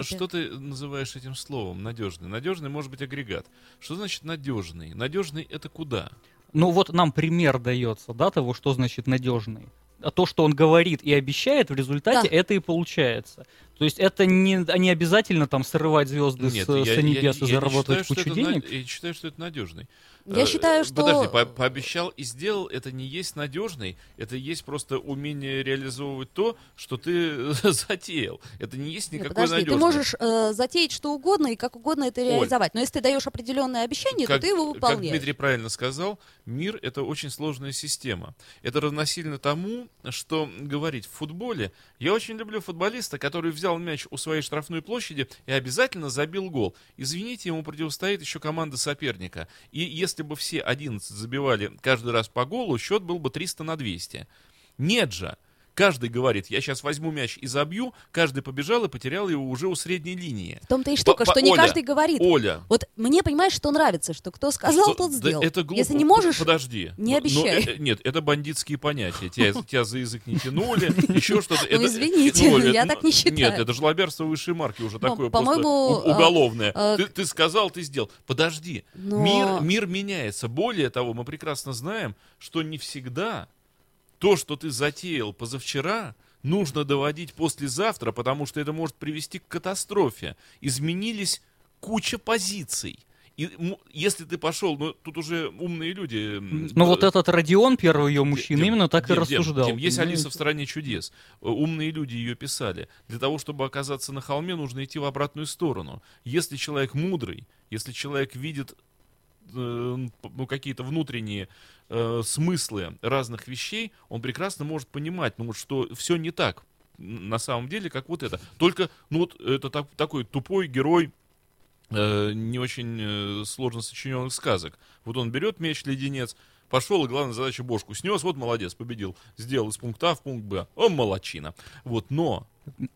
принципе. что ты называешь этим словом? Надежный. Надежный может быть агрегат. Что значит надежный? Надежный это куда? Ну вот нам пример дается, да, того, что значит надежный. А то, что он говорит и обещает, в результате Да. это и получается. То есть это не, не обязательно там срывать звезды с, Нет, с я, я- небес и я не заработать считаю, что кучу это на- денег. я считаю, что это надежный. Я Э, считаю, что- Подожди, по- пообещал и сделал, это не есть надежный, это есть просто умение реализовывать то, что ты затеял. Это не есть Нет, никакой подожди, надежный. ты можешь э, затеять что угодно и как угодно это реализовать. Но если ты даешь определенное обещание, как, то ты его как выполняешь. Дмитрий правильно сказал, мир — это очень сложная система. Это равносильно тому, что говорить в футболе. Я очень люблю футболиста, который взял мяч у своей штрафной площади и обязательно забил гол. Извините, ему противостоит еще команда соперника. И если бы все 11 забивали каждый раз по голу, счет был бы 300 на 200. Нет же! Каждый говорит, я сейчас возьму мяч и забью, каждый побежал и потерял его уже у средней линии. В том-то и штука, что по- не Оля, каждый говорит. Оля, Вот мне, понимаешь, что нравится, что кто сказал, что- тот да сделал. это глупо. Если не можешь, Подожди. не Ну, обещай. ну, э, нет, это бандитские понятия. Тебя, тебя за язык не тянули, еще что-то. Ну, Это- извините, ну, Оля, я ну, так не считаю. Нет, это жлобярство высшей марки уже Ну, такое просто у- уголовное. а, а, Ты, сказал, ты сделал. Подожди. Но- мир меняется. Более того, мы прекрасно знаем, что не всегда то, что ты затеял позавчера, нужно доводить послезавтра, потому что это может привести к катастрофе. Изменились куча позиций. И если ты пошел, ну тут уже умные люди. Ну э, вот этот Родион, первый ее мужчина, Дим, именно так и Дим, Дим, рассуждал. Дим, есть понимаете? Алиса в стране чудес. Э, Умные люди ее писали. Для того, чтобы оказаться на холме, нужно идти в обратную сторону. Если человек мудрый, если человек видит э, ну, какие-то внутренние э, смыслы разных вещей, он прекрасно может понимать, ну, вот, что все не так на самом деле, как вот это. Только, ну, вот это так- такой тупой герой э, не очень э, сложно сочиненных сказок. Вот он берет меч-леденец, пошел, и главная задача бошку снес, вот молодец, победил. Сделал из пункта А в пункт Б. Он молодчина. Вот, но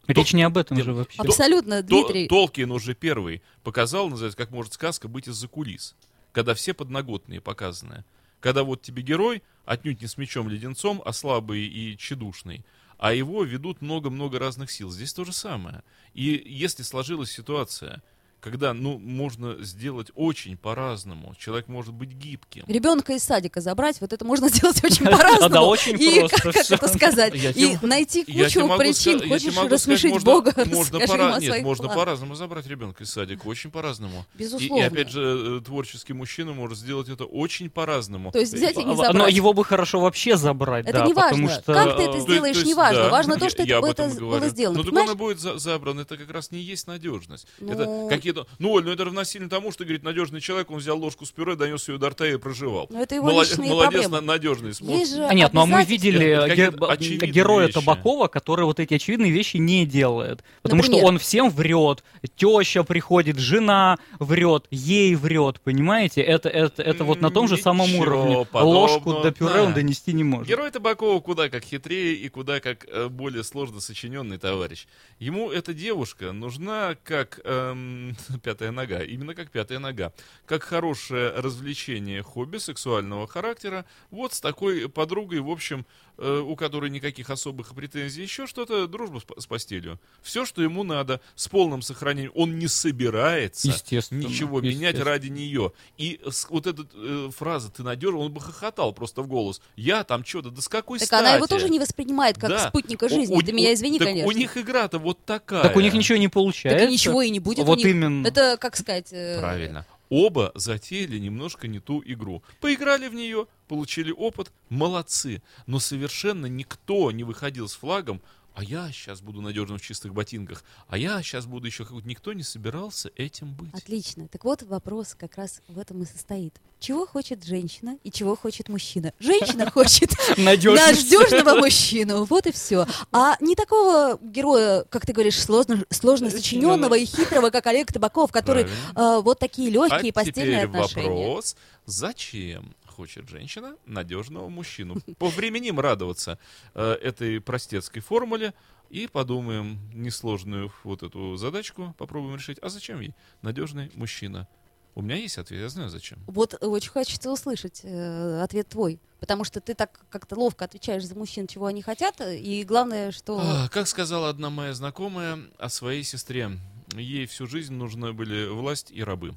Речь не об этом Дим, же вообще. Абсолютно, то- Дмитрий. Толкин уже первый показал, называется, как может сказка быть из-за кулис. Когда все подноготные показаны. Когда вот тебе герой, отнюдь не с мечом-леденцом, а слабый и тщедушный, а его ведут много-много разных сил. Здесь то же самое. И если сложилась ситуация, когда, ну, можно сделать очень по-разному, человек может быть гибким. Ребенка из садика забрать, вот это можно сделать очень по-разному. Да, очень И просто как, это сказать? И найти кучу причин. Хочешь рассмешить Бога? нет, можно по-разному забрать ребенка из садика, очень по-разному. Безусловно. и опять же, э, творческий мужчина может сделать это очень по-разному. То есть взять и не А, забрать. Но его бы хорошо вообще забрать, Это да, не важно. Как ты это э, сделаешь, не важно. Важно то, что это было сделано. Ну, так он и будет за- забран, это как раз не есть надежность. Ну- Это. Ну, Оль, ну это равносильно тому, что, говорит, надежный человек, он взял ложку с пюре, донес ее до рта и проживал. Но это его Молодец, личные молодец, проблемы. на- надежный. Смо- Есть же А нет, ну а мы видели Это ге- героя вещи. Табакова, который вот эти очевидные вещи не делает. Потому Например? что он всем врет. Теща приходит, жена врет, ей врет, понимаете? Это, это, это вот на том же самом уровне. подобного. Ложку до пюре он Да. донести не может. Герой Табакова куда как хитрее и куда как э, более сложно сочиненный товарищ. Ему эта девушка нужна как эм, пятая нога, именно как пятая нога, как хорошее развлечение, хобби сексуального характера. Вот с такой подругой, в общем, у которой никаких особых претензий, еще что-то, дружба с, по- с постелью. Все, что ему надо, с полным сохранением. Он не собирается Естественно, ничего менять ради нее. И вот эта э, фраза «ты надежен», он бы хохотал просто в голос. Я там что-то, да с какой Так стати? она его тоже не воспринимает как Да. спутника У- жизни. у- Ты меня у- извини, так конечно. у них игра-то вот такая. Так у них ничего не получается. Так и ничего и не будет. у Вот них. именно. Это, как сказать... э, Правильно. Оба затеяли немножко не ту игру. Поиграли в нее, получили опыт, молодцы. Но совершенно никто не выходил с флагом, а я сейчас буду надежным в чистых ботинках, а я сейчас буду еще как Никто не собирался этим быть. Отлично. Так вот вопрос как раз в этом и состоит. Чего хочет женщина и чего хочет мужчина? Женщина хочет надежного мужчину. Вот и все. А не такого героя, как ты говоришь, сложно, сложно сочиненного и хитрого, как Олег Табаков, который э, вот такие легкие а постельные отношения. вопрос, зачем хочет женщина надежного мужчину. Повременим радоваться э, этой простецкой формуле и подумаем несложную вот эту задачку, попробуем решить. А зачем ей надежный мужчина? У меня есть ответ, я знаю зачем. Вот очень хочется услышать э, ответ твой, потому что ты так как-то ловко отвечаешь за мужчин, чего они хотят, и главное, что... А, как сказала одна моя знакомая о своей сестре, ей всю жизнь нужны были власть и рабы.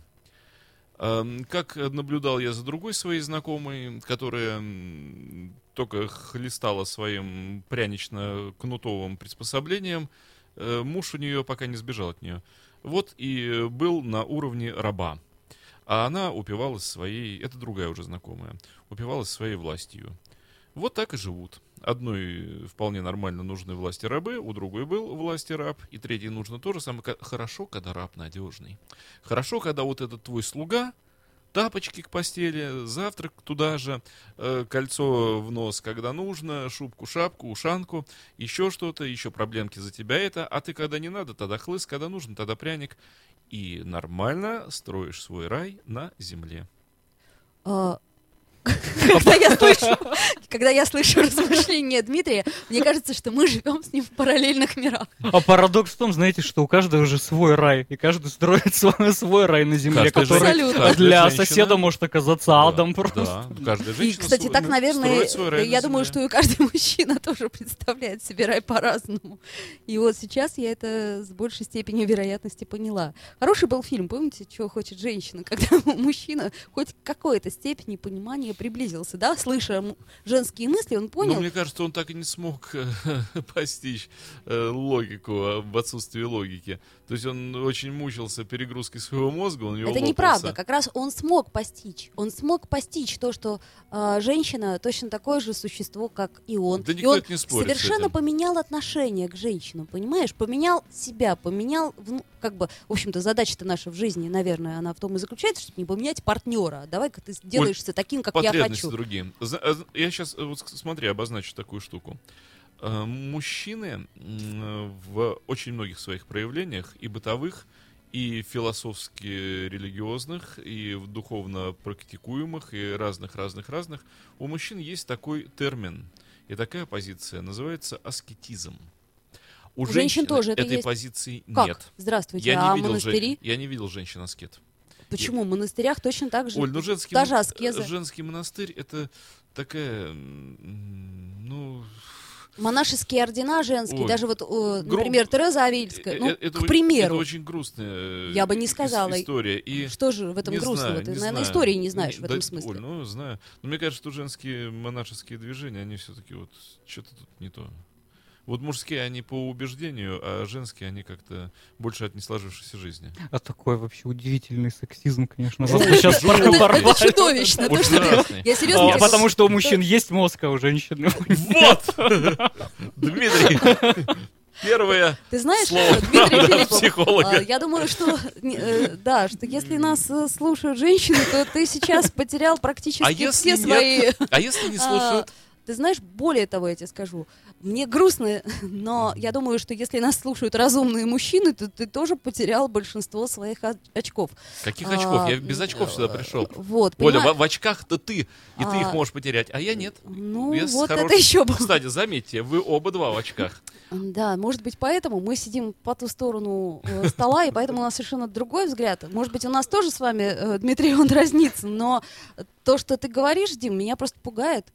Эм, Как наблюдал я за другой своей знакомой, которая только хлестала своим прянично-кнутовым приспособлением, э, муж у нее пока не сбежал от нее. Вот и был на уровне раба. А она упивалась своей, это другая уже знакомая, упивалась своей властью. Вот так и живут. Одной вполне нормально нужны власти рабы, у другой был власти раб, и третий нужно то же самое. Хорошо, когда раб надежный. Хорошо, когда вот этот твой слуга, тапочки к постели, завтрак туда же, э, кольцо в нос, когда нужно, шубку, шапку, ушанку, еще что-то, еще проблемки за тебя это, а ты когда не надо, тогда хлыст, когда нужно, тогда пряник. И нормально строишь свой рай на земле. А, Когда я слышу, когда я слышу размышления Дмитрия, мне кажется, что мы живем с ним в параллельных мирах. А парадокс в том, знаете, что у каждого же свой рай, и каждый строит свой, свой рай на земле, Каждая который жен- каждая для женщина- соседа может оказаться Да, адом просто. Да, каждая И, женщина кстати, свой- так, наверное, строит свой рай на я думаю, земле. что и каждый мужчина тоже представляет себе рай по-разному. И вот сейчас я это с большей степенью вероятности поняла. Хороший был фильм, помните, «Чего хочет женщина», когда мужчина хоть к какой-то степени понимания приблизился, да, слыша женские мысли, он Но понял, мне кажется, он так и не смог э, постичь э, логику об отсутствии логики. То есть он очень мучился перегрузкой своего мозга, у него Это лопался. неправда. Как раз он смог постичь. Он смог постичь то, что а, женщина точно такое же существо, как и он. Да и никто он не спорит совершенно поменял отношение к женщинам, понимаешь? Поменял себя, поменял, вну- как бы, в общем-то, задача-то наша в жизни, наверное, она в том и заключается, чтобы не поменять партнера. Давай-ка ты сделаешься таким, как я хочу. другие. Зна- э, Я сейчас, вот с- смотри, обозначу такую штуку. Э, Мужчины в очень многих своих проявлениях, и бытовых, и философски религиозных, и в духовно практикуемых, и разных-разных-разных, у мужчин есть такой термин и такая позиция, называется аскетизм. У, У женщин тоже это этой есть. позиции Как? нет. Здравствуйте. Я а не, видел жен- монастыри? я не видел женщин-аскет. Почему? В монастырях точно так же. Оль, ну женский, Даже мон- аскеза. женский монастырь это такая, ну, Монашеские ордена женские, Ой, даже вот, э, гру- например, Тереза Авильская, э- ну, э- это, к примеру. это очень грустная Я бы не сказала. история. И Что же в этом не грустного? знаю, Ты, не наверное, знаю. истории не знаешь в Да, этом смысле. Оль, ну, знаю. Но мне кажется, что женские монашеские движения, они все-таки вот что-то тут не то. Вот мужские они по убеждению, а женские они как-то больше от несложившейся жизни. А такой вообще удивительный сексизм, конечно. Сейчас. Это, чудовищно. я серьезно А, Потому что у мужчин есть мозг, а у женщин Вот! Дмитрий! Первое Ты знаешь, слово э, Дмитрий Филиппов, психолога. а, я думаю, что э, да, что если нас э, слушают женщины, то ты сейчас потерял практически А если все нет? свои. А если не а, слушают? Ты знаешь, более того, я тебе скажу, мне грустно, но я думаю, что если нас слушают разумные мужчины, то ты тоже потерял большинство своих оч- очков. Каких очков? а, Я без очков сюда пришел. Вот, Оля, понимаешь? в, в очках-то ты, и ты их А, можешь потерять, а я нет. Ну, Я вот хорош- это еще было. Кстати, заметьте, вы оба два в очках. Да, может быть, поэтому мы сидим по ту сторону э, стола, и поэтому у нас совершенно другой взгляд. Может быть, у нас тоже с вами, э, Дмитрий, он разнится, но то, что ты говоришь, Дим, меня просто пугает.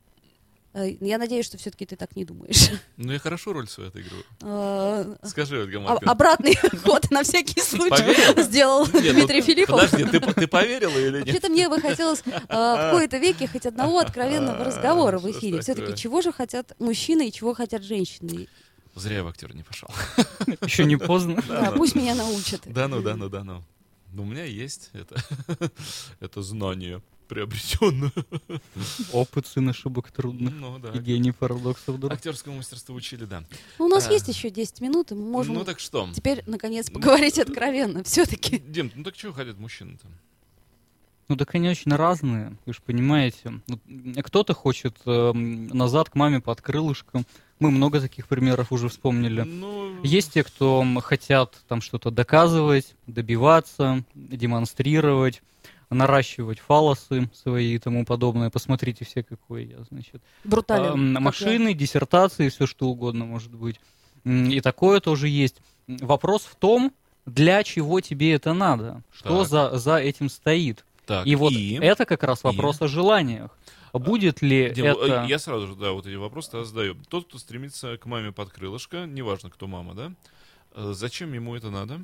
Э, Я надеюсь, что все-таки ты так не думаешь. Ну, я хорошо роль свою отыгрываю. Э, Скажи, Ольга об- Марковна. Обратный ход на всякий случай сделал Нет, ну, Дмитрий Филиппов. Подожди, ты, ты поверила или нет? Вообще-то мне бы хотелось э, в кои-то веке хоть одного откровенного А, разговора в эфире. Все-таки чего же хотят мужчины и чего хотят женщины? Зря я в актер не пошел. Еще не поздно. Да, пусть меня научат. Да ну, да ну, да ну. Ну, у меня есть это, это знание приобретенное. Опыт сын ошибок трудных. Ну, да. И гений парадоксов дур. Актерскому мастерству учили, да. Ну, у нас А. есть еще 10 минут, и мы можем Ну, так что? теперь, наконец, поговорить откровенно. Все-таки. Дим, ну так чего хотят мужчины-то? Ну так они очень разные, вы же понимаете. Вот, м, Кто-то хочет эм, назад к маме под крылышком. Мы много таких примеров уже вспомнили. Ну, Есть те, кто хотят там что-то доказывать, добиваться, демонстрировать, наращивать фалосы свои и тому подобное. Посмотрите все, какой я, значит. Брутален. Ам, как я. машины, диссертации, все что угодно может быть. И такое тоже есть. Вопрос в том, для чего тебе это надо, что Так. за, за этим стоит. Так, и вот и... это как раз вопрос о желаниях. Будет ли Дим, это... э, Я сразу же, да, вот эти вопросы задаю. Тот, кто стремится к маме под крылышко, неважно, кто мама, да, э, зачем ему это надо?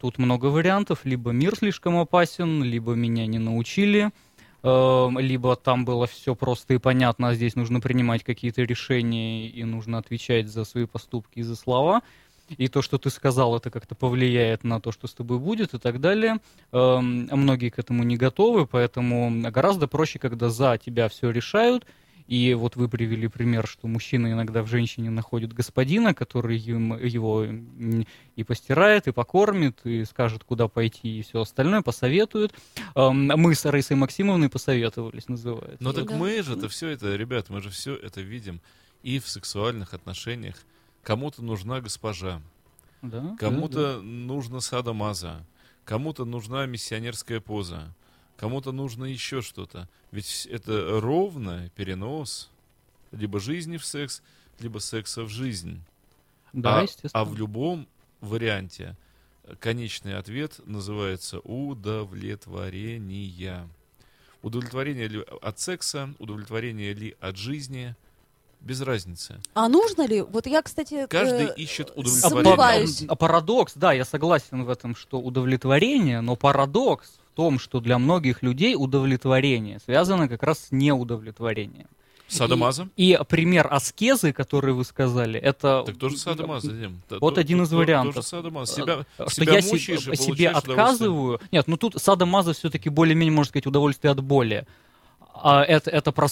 Э, Тут много вариантов. Либо мир слишком опасен, либо меня не научили, э, либо там было все просто и понятно, а здесь нужно принимать какие-то решения и нужно отвечать за свои поступки и за слова. И то, что ты сказал, это как-то повлияет на то, что с тобой будет и так далее. Эм, Многие к этому не готовы, поэтому гораздо проще, когда за тебя все решают, и вот вы привели пример, что мужчина иногда в женщине находит господина, который им- его и постирает, и покормит, и скажет, куда пойти, и все остальное, посоветует. Мы с Раисой Максимовной посоветовались, называется. Но так Да. мы же это все это, ребят, мы же все это видим и в сексуальных отношениях. Кому-то нужна госпожа, Да, да, кому-то нужно садомаза, кому-то нужна миссионерская поза, кому-то нужно еще что-то. Ведь это ровно перенос либо жизни в секс, либо секса в жизнь. да, а, естественно. а в любом варианте э, конечный ответ называется удовлетворение. Удовлетворение ли от секса, удовлетворение ли от жизни, без разницы. А нужно ли? Вот я, кстати, Каждый э, ищет удовлетворение. а парадокс, да, я согласен в этом, что удовлетворение, но парадокс том, что для многих людей удовлетворение связано как раз с неудовлетворением. Садомаза? И пример аскезы, который вы сказали, это... Так тоже садомаза, Дим. Вот то- один то- из то- вариантов. Тоже садомаза. Себя, Э, что себя я мучаешь и себе отказываю. Нет, ну тут садомаза все-таки более-менее, можно сказать, удовольствие от боли. А это, это про,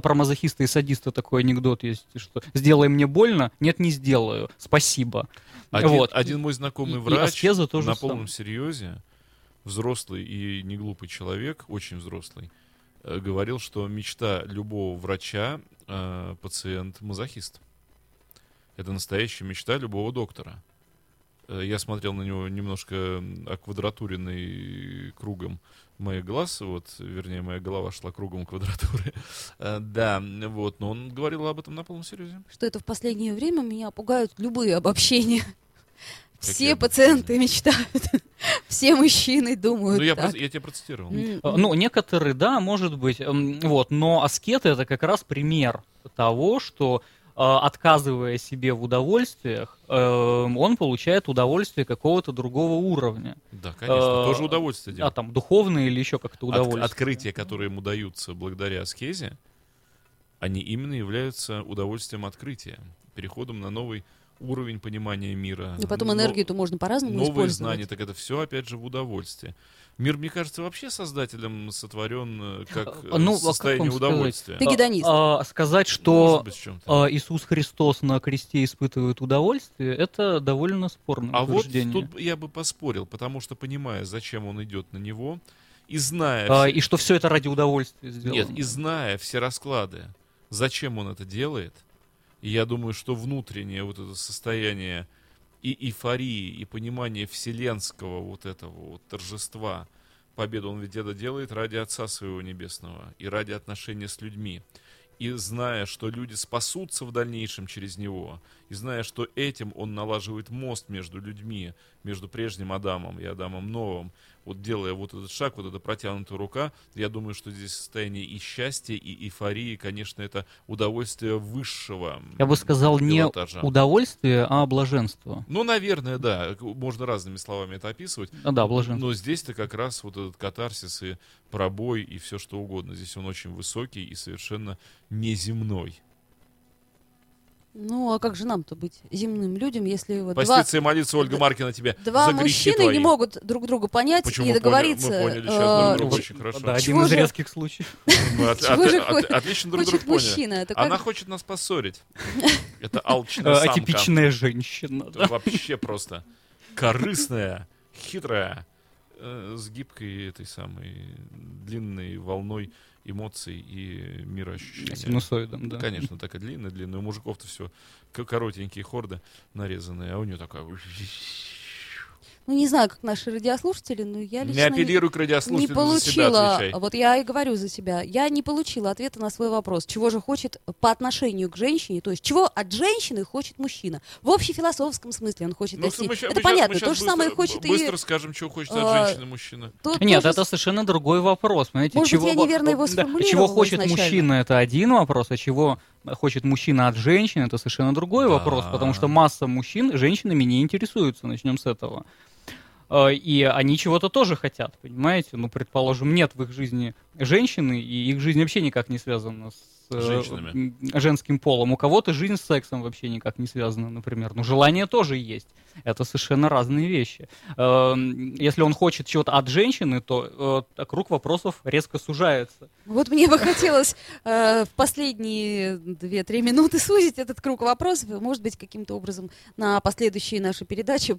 про мазохиста и садиста такой анекдот есть, что сделай мне больно, нет, не сделаю, спасибо. Один, Вот. один мой знакомый И- и врач тоже на полном серьезе, взрослый и не глупый человек, очень взрослый, э, говорил, что мечта любого врача э, пациент мазохист. Это настоящая мечта любого доктора. Э, Я смотрел на него немножко оквадратуренный кругом моих глаз, вот, вернее, моя голова шла кругом квадратуры. Э, Да, вот, но он говорил об этом на полном серьезе. что это в последнее время меня пугают любые обобщения. Все пациенты мечтают. Все мужчины думают Ну, я, так. прос- я тебя процитировал. Э, Ну, некоторые, да, может быть, м, вот, но аскеты это как раз пример того, что э, отказывая себе в удовольствиях, э, он получает удовольствие какого-то другого уровня. Да, конечно, Э, тоже удовольствие. Дим. А там духовное или еще как-то От- удовольствие. открытия, которые ему даются благодаря аскезе, они именно являются удовольствием открытия, переходом на новый уровень понимания мира. И потом энергию-то можно по-разному Новые использовать. знания, так это все опять же в удовольствие. Мир, мне кажется, вообще создателем сотворен э, как А, ну, а э, как состояние сказать? удовольствия. Ты гедонист. А, а, сказать, что быть, а, Иисус Христос на кресте испытывает удовольствие, это довольно спорное А вот утверждение. тут я бы поспорил, потому что понимая, зачем он идет на него, и зная... А, все- и что все это ради удовольствия сделано. Нет, и зная все расклады, зачем он это делает, и я думаю, что внутреннее вот это состояние и эйфории, и понимание вселенского вот этого вот торжества, победу он ведь это делает ради Отца Своего Небесного и ради отношения с людьми. И зная, что люди спасутся в дальнейшем через него, и зная, что этим он налаживает мост между людьми, между прежним Адамом и Адамом новым, вот делая вот этот шаг, вот эта протянутая рука, я думаю, что здесь состояние и счастья, и эйфории, конечно, это удовольствие высшего Я бы сказал не пилотажа. удовольствие, а блаженство. Ну, наверное, да. Можно разными словами это описывать. А, да, блаженство. Но здесь-то как раз вот этот катарсис и пробой и все что угодно. Здесь он очень высокий и совершенно неземной. Ну, а как же нам-то быть земным людям, если вот два, Поститься и молиться, Ольга Маркина, тебе два мужчины твои. не могут друг друга понять Почему и мы поняли- договориться? мы поняли сейчас э, друг друга Вот, очень хорошо. Да, один Чего из же- резких случаев. Мы от- Чего от- же от- хочет- отлично друг друга поняли. как... Она хочет нас поссорить. Это алчная Э, самка. Атипичная женщина. Да. Вообще просто корыстная, хитрая, э, с гибкой этой самой длинной волной эмоций и мироощущения. Синусоидом, да. Конечно, такая длинная, длинная. У мужиков-то все коротенькие хорды нарезанные, а у нее такая... ну не знаю, как наши радиослушатели, но я лично Не апеллируй к не радиослушателю, получила, за себя отвечай. вот я и говорю за себя, я не получила ответа на свой вопрос, чего же хочет по отношению к женщине, то есть чего от женщины хочет мужчина. В общефилософском смысле он хочет Ну, достичь. мы это мы понятно, мы то же самое быстро- хочет Быстро и... скажем, чего хочет а, от женщины мужчина. то- Нет, тоже это совершенно другой вопрос. Понимаете, Может быть, чего, я неверно его да, сформулировала чего хочет изначально. мужчина, это один вопрос, а чего хочет мужчина от женщины, это совершенно другой Да. вопрос, потому что масса мужчин женщинами не интересуются, начнем с этого. Э, И они чего-то тоже хотят, понимаете? Ну, предположим, нет в их жизни женщины, и их жизнь вообще никак не связана с э, Женщинами. женским полом. У кого-то жизнь с сексом вообще никак не связана, например. Но желание тоже есть. Это совершенно разные вещи. Эм, Если он хочет чего-то от женщины, то э, круг вопросов резко сужается. Вот мне бы хотелось в последние 2-3 минуты сузить этот круг вопросов может быть, каким-то образом на последующие наши передачи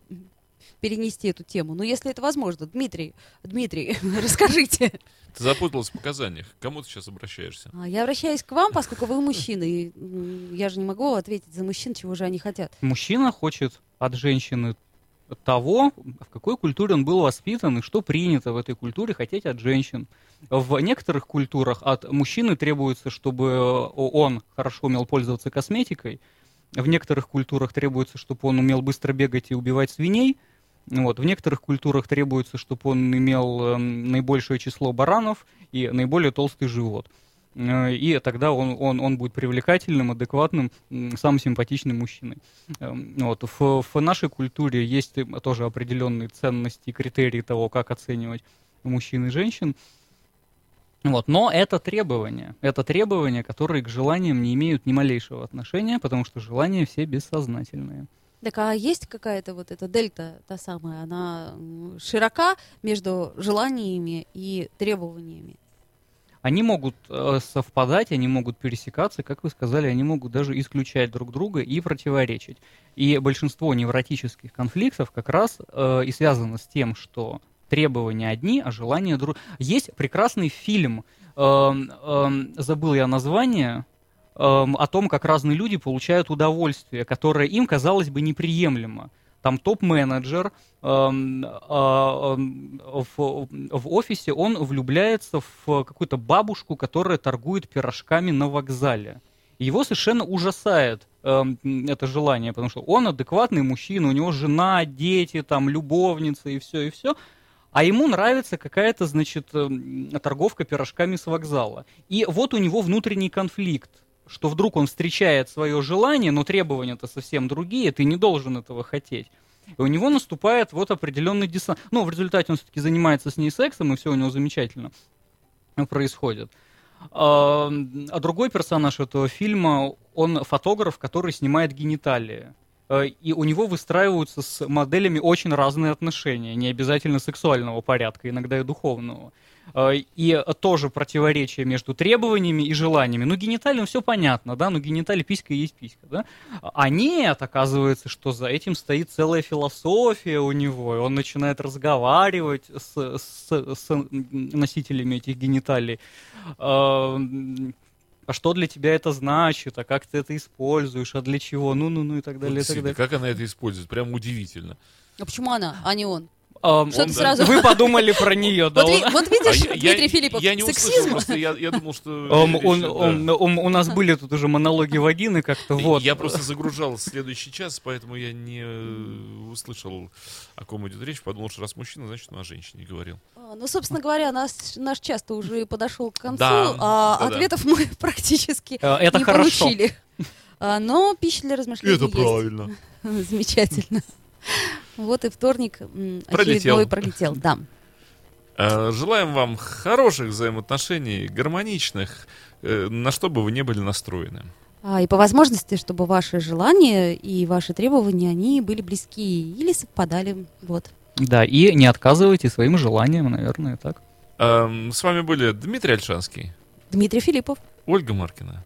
перенести эту тему. Но если это возможно, Дмитрий, Дмитрий, расскажите. Ты запуталась в показаниях. К кому ты сейчас обращаешься? А, Я обращаюсь к вам, поскольку вы мужчина, и я же не могу ответить за мужчин, чего же они хотят. Мужчина хочет от женщины того, в какой культуре он был воспитан и что принято в этой культуре хотеть от женщин. В некоторых культурах от мужчины требуется, чтобы он хорошо умел пользоваться косметикой. В некоторых культурах требуется, чтобы он умел быстро бегать и убивать свиней. Вот. В некоторых культурах требуется, чтобы он имел эм, наибольшее число баранов и наиболее толстый живот. Э, И тогда он, он, он будет привлекательным, адекватным, самым симпатичным мужчиной. Эм, Вот. В, в нашей культуре есть э, тоже определенные ценности и критерии того, как оценивать мужчин и женщин. Вот. Но это требования. Это требования, которые к желаниям не имеют ни малейшего отношения, потому что желания все бессознательные. Так а есть какая-то вот эта дельта, та самая, она широка между желаниями и требованиями? Они могут э, совпадать, они могут пересекаться, как вы сказали, они могут даже исключать друг друга и противоречить. И большинство невротических конфликтов как раз э, и связано с тем, что требования одни, а желания другие. Есть прекрасный фильм, эм, эм, забыл я название, о том, как разные люди получают удовольствие, которое им казалось бы неприемлемо. Там топ-менеджер эм, а, эм, в, в офисе, он влюбляется в какую-то бабушку, которая торгует пирожками на вокзале. Его совершенно ужасает эм, это желание, потому что он адекватный мужчина, у него жена, дети, там, любовница и все, и все. А ему нравится какая-то, значит, эм, торговка пирожками с вокзала. И вот у него внутренний конфликт, что вдруг он встречает свое желание, но требования-то совсем другие, ты не должен этого хотеть. И у него наступает вот определенный диссонанс. Ну, в результате он все-таки занимается с ней сексом, и все у него замечательно происходит. А а другой персонаж этого фильма, он фотограф, который снимает гениталии. Э, И у него выстраиваются с моделями очень разные отношения, не обязательно сексуального порядка, иногда и духовного. Э, И тоже противоречие между требованиями и желаниями. Ну, гениталиям все понятно, да, ну, гениталии писька и есть писька, да. А нет, оказывается, что за этим стоит целая философия у него, и он начинает разговаривать с, с- с носителями этих гениталий. А, что для тебя это значит, а как ты это используешь, а для чего, ну-ну-ну и так далее, Вот и так далее. как она это использует? Прям удивительно. А почему она, а не он? А, Что ты сразу- Вы подумали про нее, да? Вот, ви- вот видишь, А Дмитрий Филиппов, сексизм? я, думал, что... У нас были тут уже монологи вагины как-то, вот. Я просто загружал следующий час, поэтому я не э, услышал, о ком идет речь. Подумал, что раз мужчина, значит, он о женщине говорил. А, Ну, собственно говоря, наш час-то уже подошел к концу, а ответов мы практически Это не получили. А, Но пища для размышлений есть. Замечательно. Вот и вторник Пролетел. очередной пролетел. Да. Э, Желаем вам хороших взаимоотношений, гармоничных, э, на что бы вы не были настроены. А, И по возможности, чтобы ваши желания и ваши требования, они были близки или совпадали. Вот. Да, и не отказывайте своим желаниям, наверное, так. Эм, С вами были Дмитрий Альшанский, Дмитрий Филиппов. Ольга Маркина.